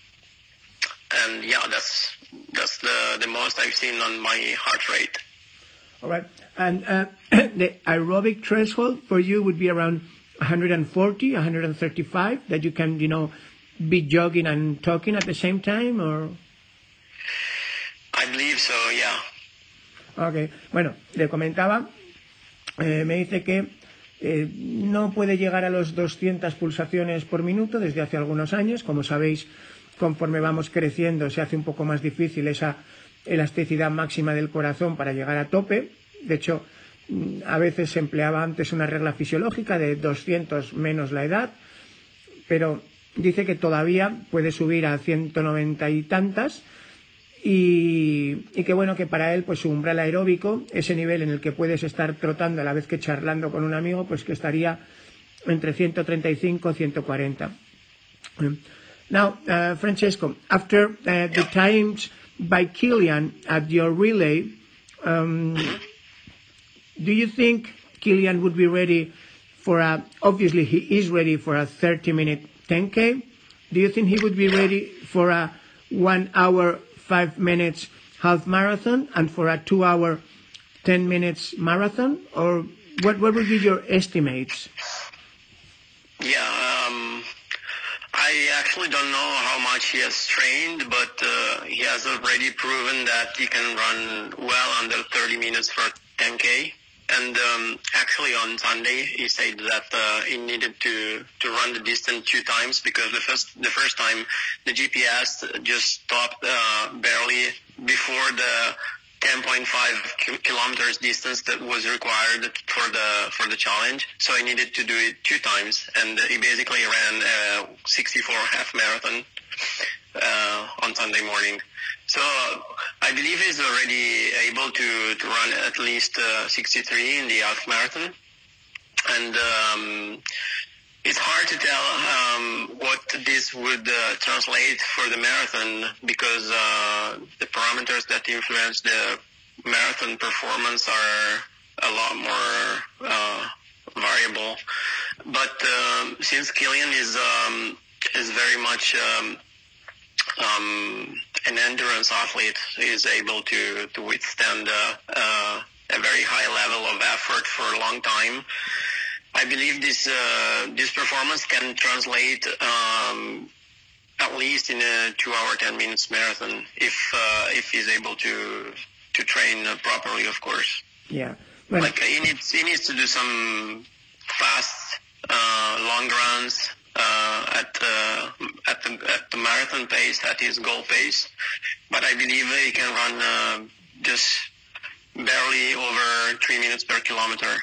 and yeah, that's that's the the most I've seen on my heart rate. All right, and uh, the aerobic threshold for you would be around 140, 135 that you can, you know, be jogging and talking at the same time, or I believe so. Yeah. Ok, bueno, le comentaba, eh, me dice que eh, no puede llegar a los 200 pulsaciones por minuto desde hace algunos años. Como sabéis, conforme vamos creciendo se hace un poco más difícil esa elasticidad máxima del corazón para llegar a tope. De hecho, mm, a veces se empleaba antes una regla fisiológica de 200 menos la edad, pero dice que todavía puede subir a 190 y tantas y, y, que bueno que para él pues su umbral aeróbico ese nivel en el que puedes estar trotando a la vez que charlando con un amigo pues que estaría entre 135 y 140 now uh, Francesco after uh, the times by Kilian at your relay um, do you think Kilian would be ready for a obviously he is ready for a 30 minute 10k do you think he would be ready for a one hour five minutes half marathon and for a two hour, 10 minutes marathon? Or what, what would be your estimates? Yeah, I actually don't know how much he has trained, but uh, he has already proven that he can run well under 30 minutes for 10K. And um, actually on Sunday he said that uh, he needed to to run the distance two times because the first the first time the GPS just stopped uh, barely before the 10.5 kilometers distance that was required for the for the challenge. So he needed to do it two times, and he basically ran a 64 half marathon uh, on Sunday morning. So I believe he's already able to, to run at least uh, 63 in the half marathon. And um, it's hard to tell um, what this would uh, translate for the marathon because uh, the parameters that influence the marathon performance are a lot more uh, variable. But um, since Killian is um, is very much um, um, an endurance athlete he is able to to withstand uh, uh, a very high level of effort for a long time. I believe this uh, this performance can translate um, at least in a two-hour, ten minutes marathon if uh, if he's able to to train properly, of course. Yeah. Well, like he needs he needs to do some fast uh, long runs uh, at uh, at the at the marathon pace, at his goal pace. But I believe he can run uh, just barely over three minutes per kilometer.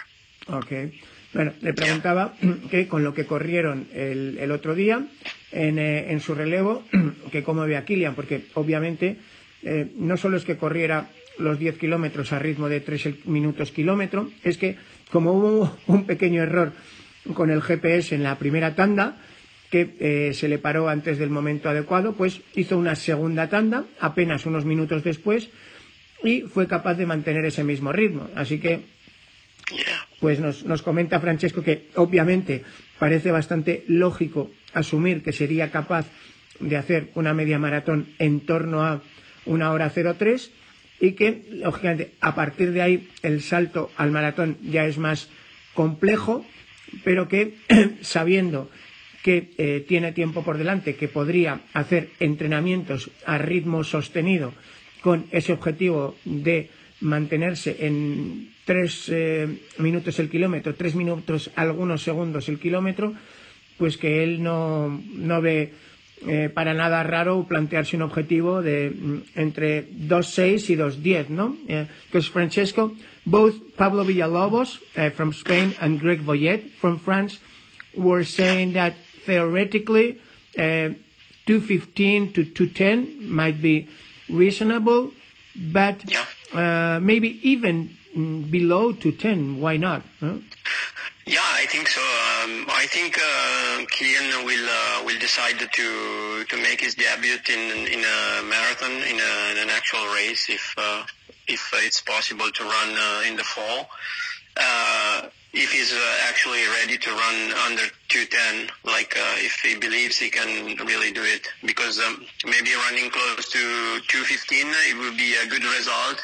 Okay. Bueno, le preguntaba que con lo que corrieron el, el otro día en, eh, en, su relevo, que cómo ve a Kilian, porque obviamente eh, no solo es que corriera los 10 kilómetros a ritmo de 3 minutos kilómetro, es que como hubo un pequeño error con el GPS en la primera tanda, que eh, se le paró antes del momento adecuado, pues hizo una segunda tanda apenas unos minutos después y fue capaz de mantener ese mismo ritmo. Así que, pues nos, nos comenta Francesco que obviamente parece bastante lógico asumir que sería capaz de hacer una media maratón en torno a una hora 03 y que, lógicamente, a partir de ahí el salto al maratón ya es más complejo, pero que sabiendo que eh, tiene tiempo por delante, que podría hacer entrenamientos a ritmo sostenido con ese objetivo de mantenerse en tres eh, minutos el kilómetro, tres minutos algunos segundos el kilómetro, pues que él no, no ve eh, para nada raro plantearse un objetivo de mm, entre 2.6 y 2.10, ¿no? Because Francesco, both Pablo Villalobos uh, from Spain and Greg Boyet from France were saying that theoretically, uh, 215 to 210 might be reasonable, but. Uh, maybe even below 210. Why not? Huh? Yeah, I think so. Um, I think uh, will uh, will decide to to make his debut in in a marathon in, a, in an actual race if uh, if it's possible to run uh, in the fall. Uh, if he's actually ready to run under 210, like if he believes he can really do it, because um, maybe running close to 215 it would be a good result,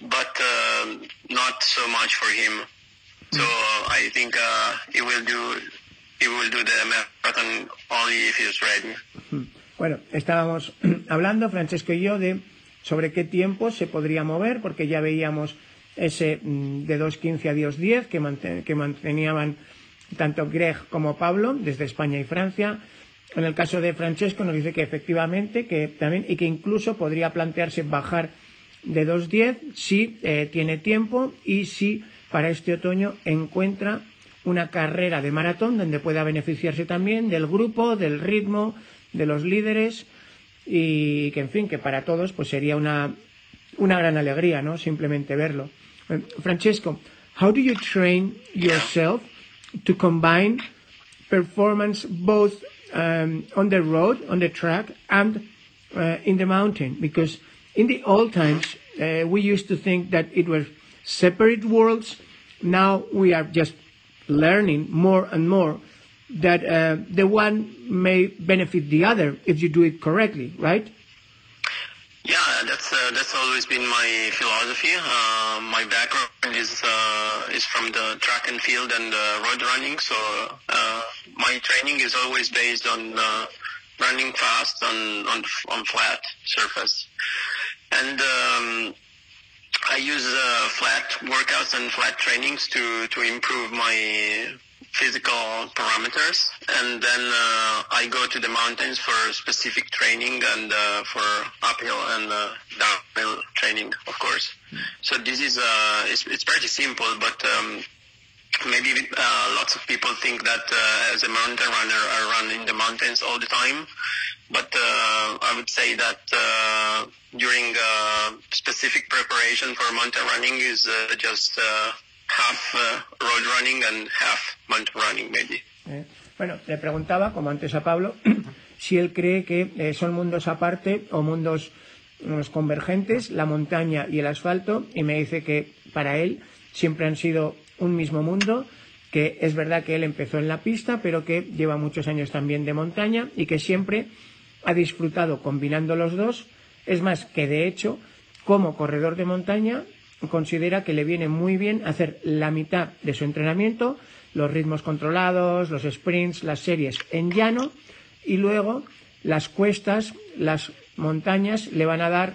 but uh, not so much for him. So I think uh, he will do he will do the marathon only if he's ready. Bueno, estábamos hablando Francesco y yo de sobre qué tiempo se podría mover, porque ya veíamos ese mm, de 2.15 a 2.10 que, que mantenían tanto Greg como Pablo desde España y Francia. En el caso de Francesco nos dice que efectivamente que también y que incluso podría plantearse bajar de 2.10 si eh, tiene tiempo y si para este otoño encuentra una carrera de maratón donde pueda beneficiarse también del grupo, del ritmo, de los líderes y que en fin, que para todos pues sería una, una gran alegría, ¿no? Simplemente verlo. Eh, Francesco, how do you train yourself to combine performance both um, on the road, on the track, and uh, in the mountain? Because in the old times, uh, we used to think that it was separate worlds. Now we are just learning more and more that uh, the one may benefit the other if you do it correctly, right? Yeah, that's uh, that's always been my philosophy. Uh, my background is uh, is from the track and field and road running, so uh, my training is always based on uh, running fast on on on flat surface, and um, I use uh, flat workouts and flat trainings to to improve my physical parameters, and then uh, I go to the mountains for specific training and uh, for uphill and uh, downhill training, of course. So this is uh, it's, it's pretty simple, but um, maybe uh, lots of people think that uh, as a mountain runner, I run in the mountains all the time. But uh, I would say that uh, during uh, specific preparation for mountain running is uh, just uh, half road running and half mountain running maybe. Eh, bueno, le preguntaba, como antes a Pablo, si él cree que eh, son mundos aparte o mundos unos convergentes, la montaña y el asfalto, y me dice que para él siempre han sido un mismo mundo, que es verdad que él empezó en la pista, pero que lleva muchos años también de montaña y que siempre ha disfrutado combinando los dos. Es más, que de hecho, como corredor de montaña, considera que le viene muy bien hacer la mitad de su entrenamiento, los ritmos controlados, los sprints, las series en llano y luego las cuestas, las montañas le van a dar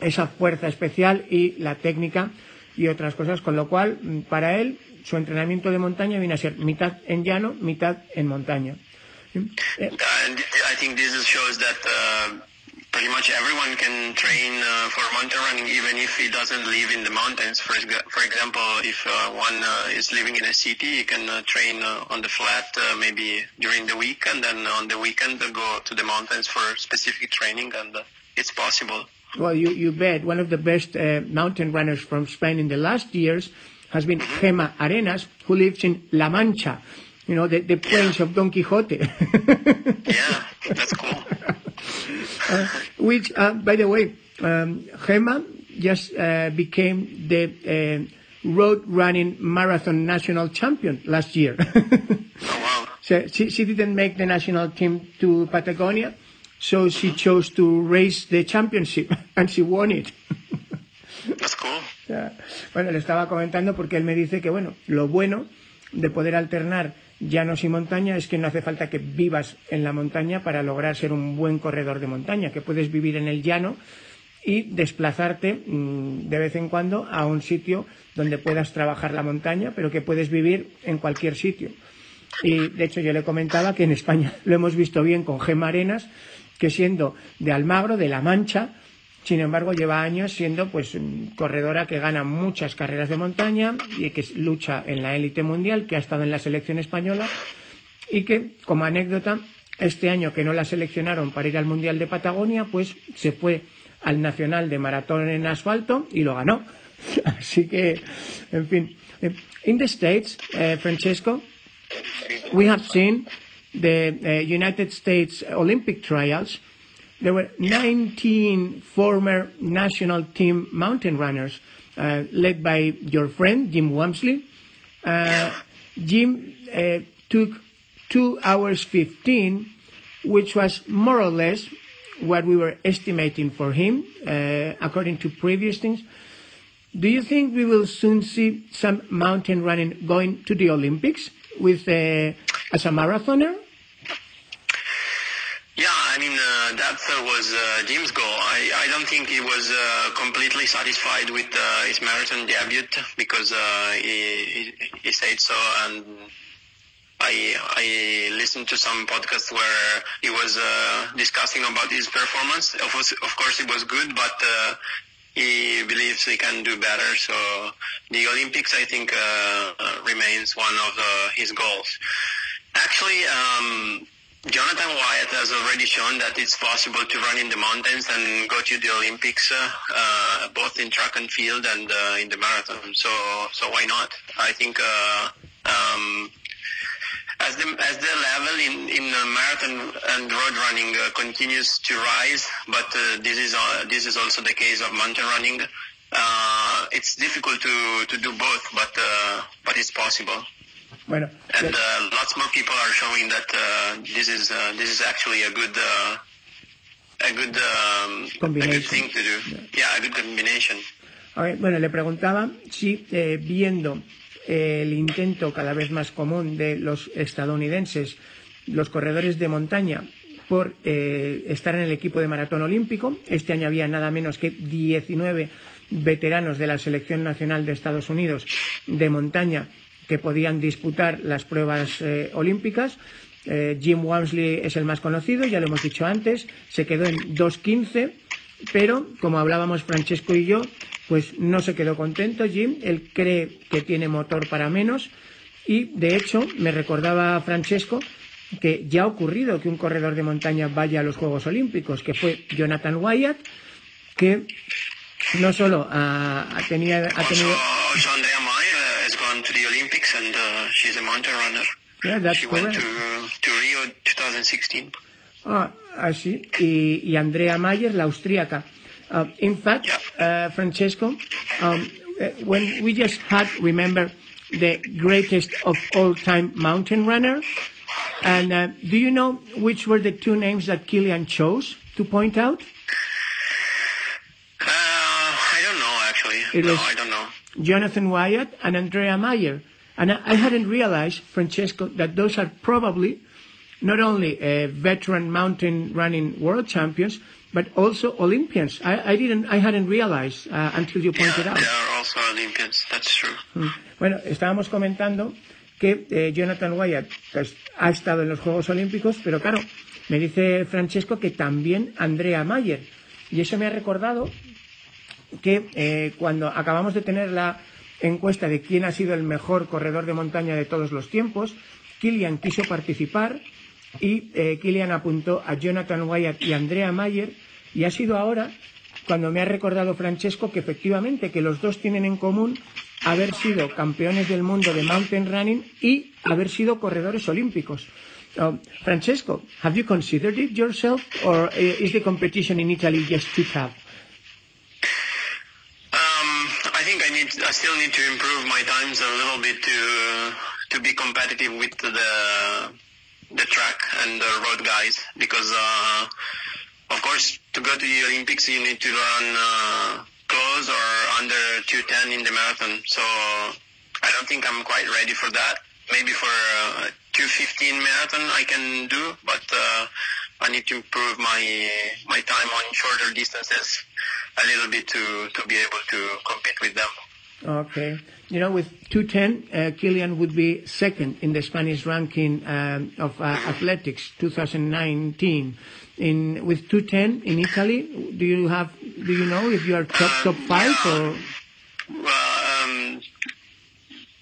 esa fuerza especial y la técnica y otras cosas, con lo cual para él su entrenamiento de montaña viene a ser mitad en llano, mitad en montaña. Pretty much everyone can train uh, for mountain running even if he doesn't live in the mountains. For, for example, if uh, one uh, is living in a city, he can uh, train uh, on the flat uh, maybe during the week and then on the weekend uh, go to the mountains for specific training and uh, it's possible. Well, you, you bet. One of the best uh, mountain runners from Spain in the last years has been Gema Arenas, who lives in La Mancha, you know, the, the plains of Don Quixote. Yeah, that's cool. Uh, which, uh, by the way, um, Gema just uh, became the uh, road running marathon national champion last year. Oh, wow. so she, she didn't make the national team to Patagonia, so she chose to race the championship and she won it. That's cool. Bueno, le estaba comentando porque él me dice que, bueno, lo bueno de poder alternar llanos y montaña es que no hace falta que vivas en la montaña para lograr ser un buen corredor de montaña, que puedes vivir en el llano y desplazarte mm, de vez en cuando a un sitio donde puedas trabajar la montaña, pero que puedes vivir en cualquier sitio. Y de hecho yo le comentaba que en España lo hemos visto bien con Gema Arenas, que siendo de Almagro, de La Mancha, sin embargo lleva años siendo pues corredora que gana muchas carreras de montaña y que lucha en la élite mundial, que ha estado en la selección española y que, como anécdota, este año que no la seleccionaron para ir al Mundial de Patagonia, pues se fue al Nacional de Maratón en Asfalto y lo ganó. Así que, en fin. In the States, eh, Francesco, we have seen the uh, United States Olympic trials. There were 19 former national team mountain runners, uh, led by your friend Jim Wamsley. Uh, Jim uh, took two hours 15, which was more or less what we were estimating for him, uh, according to previous things. Do you think we will soon see some mountain running going to the Olympics with uh, as a marathoner? I mean, uh, that uh, was uh, Jim's goal. I, I don't think he was uh, completely satisfied with uh, his marathon debut because uh, he, he, said so, and I I listened to some podcasts where he was discussing about his performance. Of course, of course, it was good, but he believes he can do better. So the Olympics, I think, remains one of his goals. Actually, um, Jonathan Wyatt has already shown that it's possible to run in the mountains and go to the Olympics, uh, both in track and field and uh, in the marathon. So, so why not? I think uh, um, as the as the level in in marathon and road running uh, continues to rise, but uh, this is uh, this is also the case of mountain running. It's difficult to to do both, but but it's possible. Bueno, And uh, lots more people are showing that uh, this is uh, this is actually a good uh, a good um, a good Combination. thing to do. Yeah, a good combination. a ver, bueno, le preguntaba si eh, viendo eh, el intento cada vez más común de los estadounidenses, los corredores de montaña, por eh, estar en el equipo de maratón olímpico. Este año había nada menos que 19 veteranos de la selección nacional de Estados Unidos de montaña que podían disputar las pruebas eh, olímpicas. Eh, Jim Walmsley es el más conocido, ya lo hemos dicho antes, se quedó en 2.15, pero como hablábamos Francesco y yo, pues no se quedó contento Jim, él cree que tiene motor para menos y de hecho me recordaba Francesco que ya ha ocurrido que un corredor de montaña vaya a los Juegos Olímpicos, que fue Jonathan Wyatt, que no solo ha, tenido to the Olympics and uh, she's a mountain runner. Yeah, that's she went correct. to to Rio 2016. Ah, así. Y, y Andrea Mayer, la austríaca. Uh, in fact, uh, Francesco, um, uh, when we just had, remember, the greatest of all time mountain runner, and uh, do you know which were the two names that Kilian chose to point out? Uh, I don't know actually. It no, was- I don't know. Jonathan Wyatt and Andrea Mayer. And I, I hadn't realized, Francesco, that those are probably not only uh, veteran mountain running world champions, but also Olympians. I, I didn't, I hadn't realized uh, until you Yeah, pointed out. they are also Olympians. That's true. Mm. Bueno, estábamos comentando que eh, Jonathan Wyatt pues, ha estado en los Juegos Olímpicos, pero claro, me dice Francesco que también Andrea Mayer. Y eso me ha recordado que eh, cuando acabamos de tener la encuesta de quién ha sido el mejor corredor de montaña de todos los tiempos, Kilian quiso participar y eh, Kilian apuntó a Jonathan Wyatt y Andrea Mayer y ha sido ahora cuando me ha recordado Francesco que efectivamente que los dos tienen en común haber sido campeones del mundo de mountain running y haber sido corredores olímpicos. Um, Francesco, have you considered it yourself or uh, is the competition in Italy just too tough? Still need to improve my times a little bit to to be competitive with the the track and the road guys because, uh, of course, to go to the Olympics you need to run uh, close or under 210 in the marathon. So I don't think I'm quite ready for that. Maybe for uh, 215 marathon I can do, but uh, I need to improve my my time on shorter distances a little bit to to be able to compete with them. Okay. You know, with 210, uh, Kilian would be second in the Spanish ranking um, of uh, athletics 2019. In with 210 in Italy, do you have? Do you know if you are top top five or? Well, um,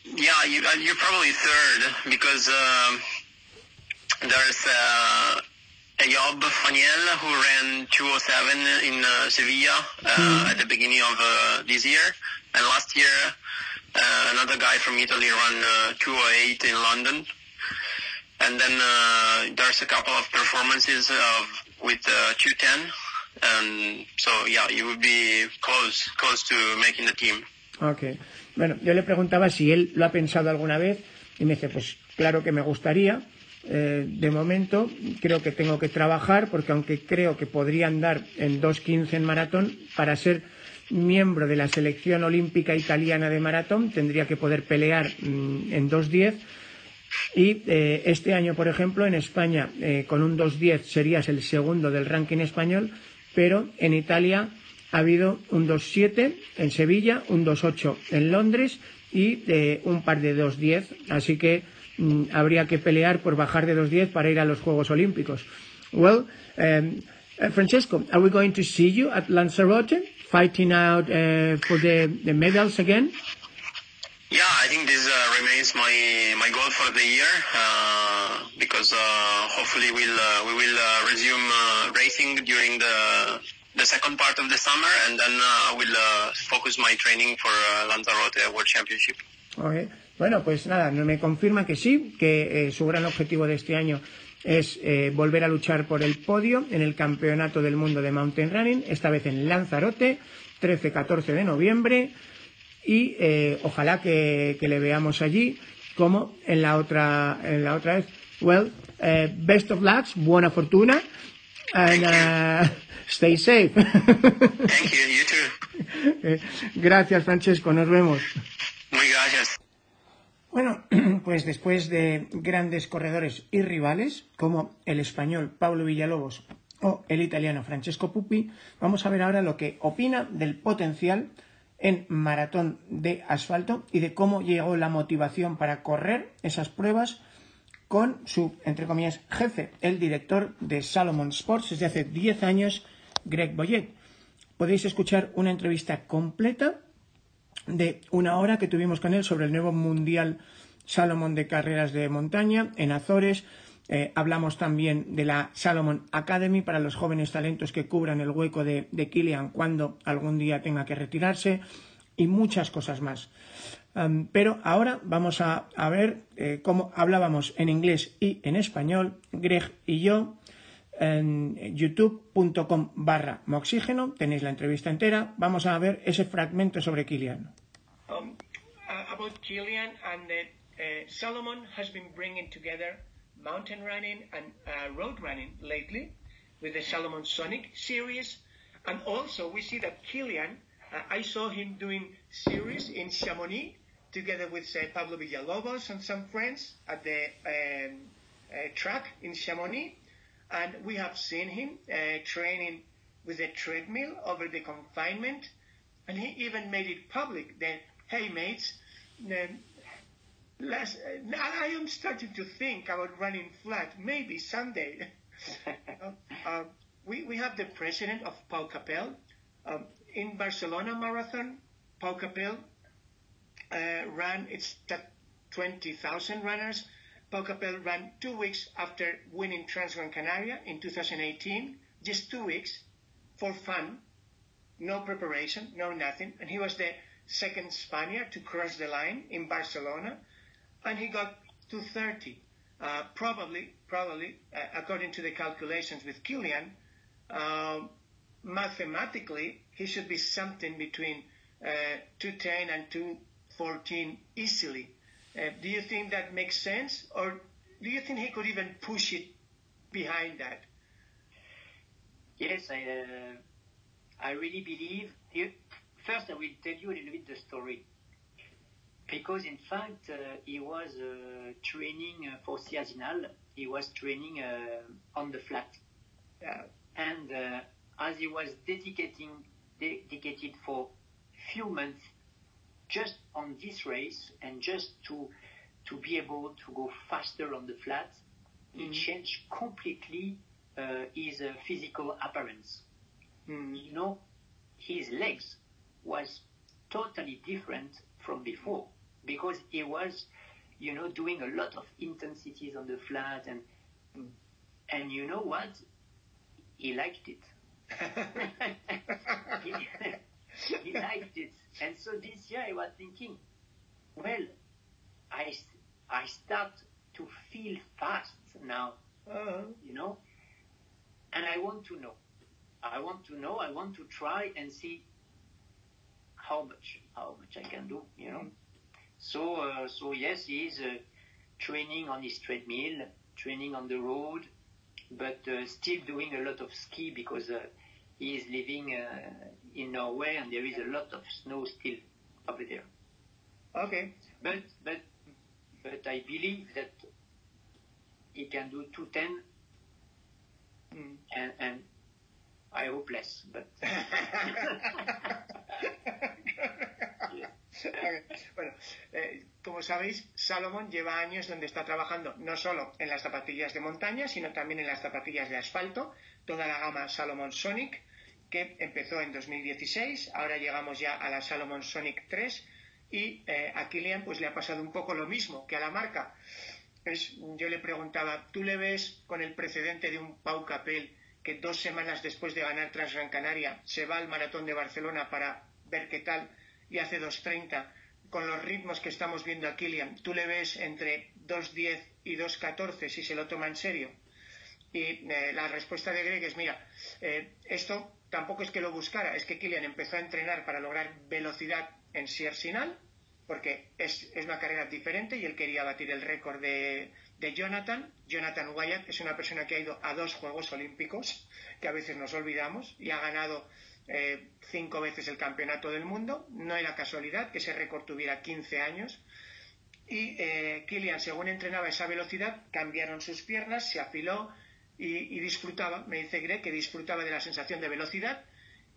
yeah, you, uh, you're probably third because um, there's uh, Ayob Faniel who ran 207 in uh, Sevilla uh, at the beginning of uh, this year, and last year uh, another guy from Italy ran uh, 208 in London. And then uh, there's a couple of performances of with uh, 210, and so yeah, you would be close close to making the team. Okay. Bueno, yo le preguntaba si él lo ha pensado alguna vez y me dice, pues claro que me gustaría. Eh, de momento creo que tengo que trabajar porque aunque creo que podría andar en 2.15 en maratón, para ser miembro de la selección olímpica italiana de maratón tendría que poder pelear mm, en 2.10 Y eh, este año, por ejemplo, en España, eh, con un 2.10 serías el segundo del ranking español, pero en Italia ha habido un 2.7 en Sevilla, un 2.8 en Londres y eh, un par de 2.10. Así que mm, habría que pelear por bajar de 2.10 para ir a los Juegos Olímpicos. Well, uh, Francesco, are we going to see you at Lanzarote fighting out uh, for the, the medals again? Yeah, I think this uh, remains my my goal for the year uh, because uh, hopefully we'll uh, we will uh, resume racing during the the second part of the summer, and then I will focus my training for Lanzarote World Championship. Okay. Bueno, pues nada, me confirma que sí, que eh, su gran objetivo de este año es eh, volver a luchar por el podio en el Campeonato del Mundo de Mountain Running, esta vez en Lanzarote, 13-14 de noviembre, y eh, ojalá que, que, le veamos allí como en la otra, en la otra vez. Well, uh, best of luck, buena fortuna, and uh, stay safe. Thank you, you too. Gracias, Francesco, nos vemos. Muy gracias. Bueno, pues después de grandes corredores y rivales, como el español Pablo Villalobos o el italiano Francesco Pupi, vamos a ver ahora lo que opina del potencial en maratón de asfalto y de cómo llegó la motivación para correr esas pruebas con su, entre comillas, jefe, el director de Salomon Sports desde hace 10 años, Greg Boyet. Podéis escuchar una entrevista completa de una hora que tuvimos con él sobre el nuevo Mundial Salomon de Carreras de Montaña en Azores. Eh, hablamos también de la Salomon Academy para los jóvenes talentos que cubran el hueco de, de Kilian cuando algún día tenga que retirarse y muchas cosas más. Pero ahora vamos a, a ver eh, cómo hablábamos en inglés y en español, Greg y yo, en youtube.com barra moxígeno, tenéis la entrevista entera, vamos a ver ese fragmento sobre Kilian. Um, uh, about Kilian and uh, uh, Solomon has been bringing together mountain running and uh, road running lately with the Solomon Sonic series. And also we see that Kilian, uh, I saw him doing series in Chamonix together with uh, Pablo Villalobos and some friends at the um, track in Chamonix. And we have seen him uh, training with a treadmill over the confinement. And he even made it public that, hey mates, um, last, uh, I am starting to think about running flat, maybe someday. uh, uh, we, we have the president of Pau Capel. Um, in Barcelona Marathon, Pau Capel uh, ran, it's 20,000 runners. Pau Capel ran two weeks after winning Transgran Canaria in 2018, just two weeks for fun, no preparation, no nothing. And he was the second Spaniard to cross the line in Barcelona and he got to 30. Uh, probably, probably, uh, according to the calculations with Killian, uh, mathematically, he should be something between uh, 210 and 214 easily. Uh, do you think that makes sense? Or do you think he could even push it behind that? Yes, I, uh, I really believe. First, I will tell you a little bit the story because in fact uh, he was uh, training uh, for Ciazinal. He was training uh, on the flat, uh, and uh, as he was dedicating dedicated for few months just on this race and just to to be able to go faster on the flat, mm-hmm. it changed completely his physical appearance. Mm-hmm. You know, his legs was totally different from before because he was, you know, doing a lot of intensities on the flat and and you know what? He liked it. he, he liked it. And so this year I was thinking, well, I, I start to feel fast now, uh-huh. you know, and I want to know. I want to know, I want to try and see how much, how much I can do, you know. So, uh, so yes, he is uh, training on his treadmill, training on the road, but uh, still doing a lot of ski because uh, he is living uh, in Norway and there is a lot of snow still over there. Okay. But, but but I believe that he can do 210 Mm. and, and I hope less, but bueno, eh, como sabéis, Salomon lleva años donde está trabajando no solo en las zapatillas de montaña, sino también en las zapatillas de asfalto, toda la gama Salomon Sonic, que empezó en 2016, ahora llegamos ya a la Salomon Sonic 3 y eh, a Kilian pues le ha pasado un poco lo mismo que a la marca. Es, yo le preguntaba, ¿tú le ves con el precedente de un Pau Capel que dos semanas después de ganar Transgran Canaria se va al maratón de Barcelona para ver qué tal y hace 2.30 con los ritmos que estamos viendo a Kilian, ¿tú le ves entre 2.10 y 2.14 si se lo toma en serio? Y eh, la respuesta de Greg es, mira, eh, esto tampoco es que lo buscara, es que Kilian empezó a entrenar para lograr velocidad en Siersinal, porque es, es, una carrera diferente y él quería batir el récord de, de, Jonathan. Jonathan Wyatt es una persona que ha ido a dos Juegos Olímpicos, que a veces nos olvidamos, y ha ganado eh, cinco veces el campeonato del mundo. No era casualidad que ese récord tuviera 15 años. Y eh, Kilian, según entrenaba esa velocidad, cambiaron sus piernas, se afiló y, y disfrutaba, me dice Greg, que disfrutaba de la sensación de velocidad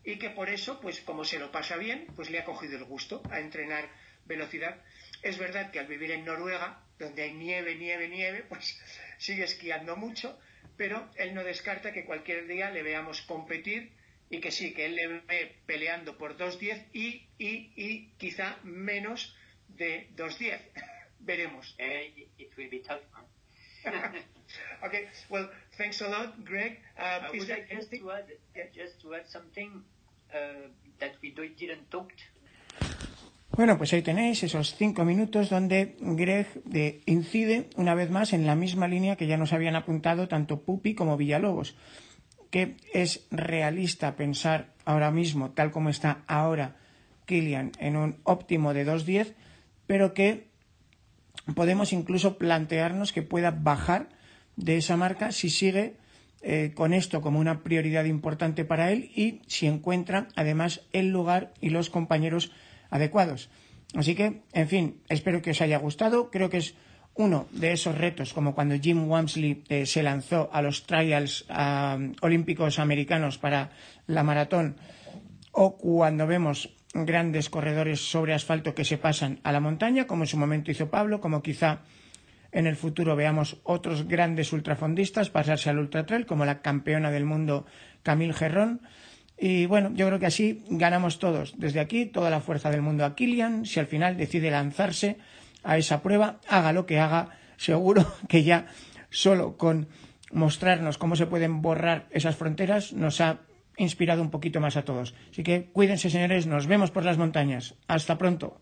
y que por eso, pues como se lo pasa bien, pues le ha cogido el gusto a entrenar velocidad. Es verdad que al vivir en Noruega, donde hay nieve, nieve, nieve, pues sigue esquiando mucho, pero él no descarta que cualquier día le veamos competir y que sí, que él le ve peleando por 2.10 y, y, y quizá menos de 2.10. Veremos. It will be tough. Okay, well, thanks a lot, Greg. Uh, would I just to add, yeah. just to add something uh, that we didn't talk Bueno, pues ahí tenéis esos cinco minutos donde Greg de, incide una vez más en la misma línea que ya nos habían apuntado tanto Pupi como Villalobos, que es realista pensar ahora mismo, tal como está ahora Kilian, en un óptimo de 2.10, pero que podemos incluso plantearnos que pueda bajar de esa marca si sigue eh, con esto como una prioridad importante para él y si encuentra además el lugar y los compañeros adecuados. Así que, en fin, espero que os haya gustado. Creo que es uno de esos retos, como cuando Jim Wamsley eh, se lanzó a los trials olímpicos americanos para la maratón, o cuando vemos grandes corredores sobre asfalto que se pasan a la montaña, como en su momento hizo Pablo, como quizá en el futuro veamos otros grandes ultrafondistas pasarse al ultratrail, como la campeona del mundo Camille Gerrón. Y bueno, yo creo que así ganamos todos. Desde aquí, toda la fuerza del mundo a Kilian. Si al final decide lanzarse a esa prueba, haga lo que haga, seguro que ya solo con mostrarnos cómo se pueden borrar esas fronteras nos ha inspirado un poquito más a todos. Así que cuídense, señores. Nos vemos por las montañas. Hasta pronto.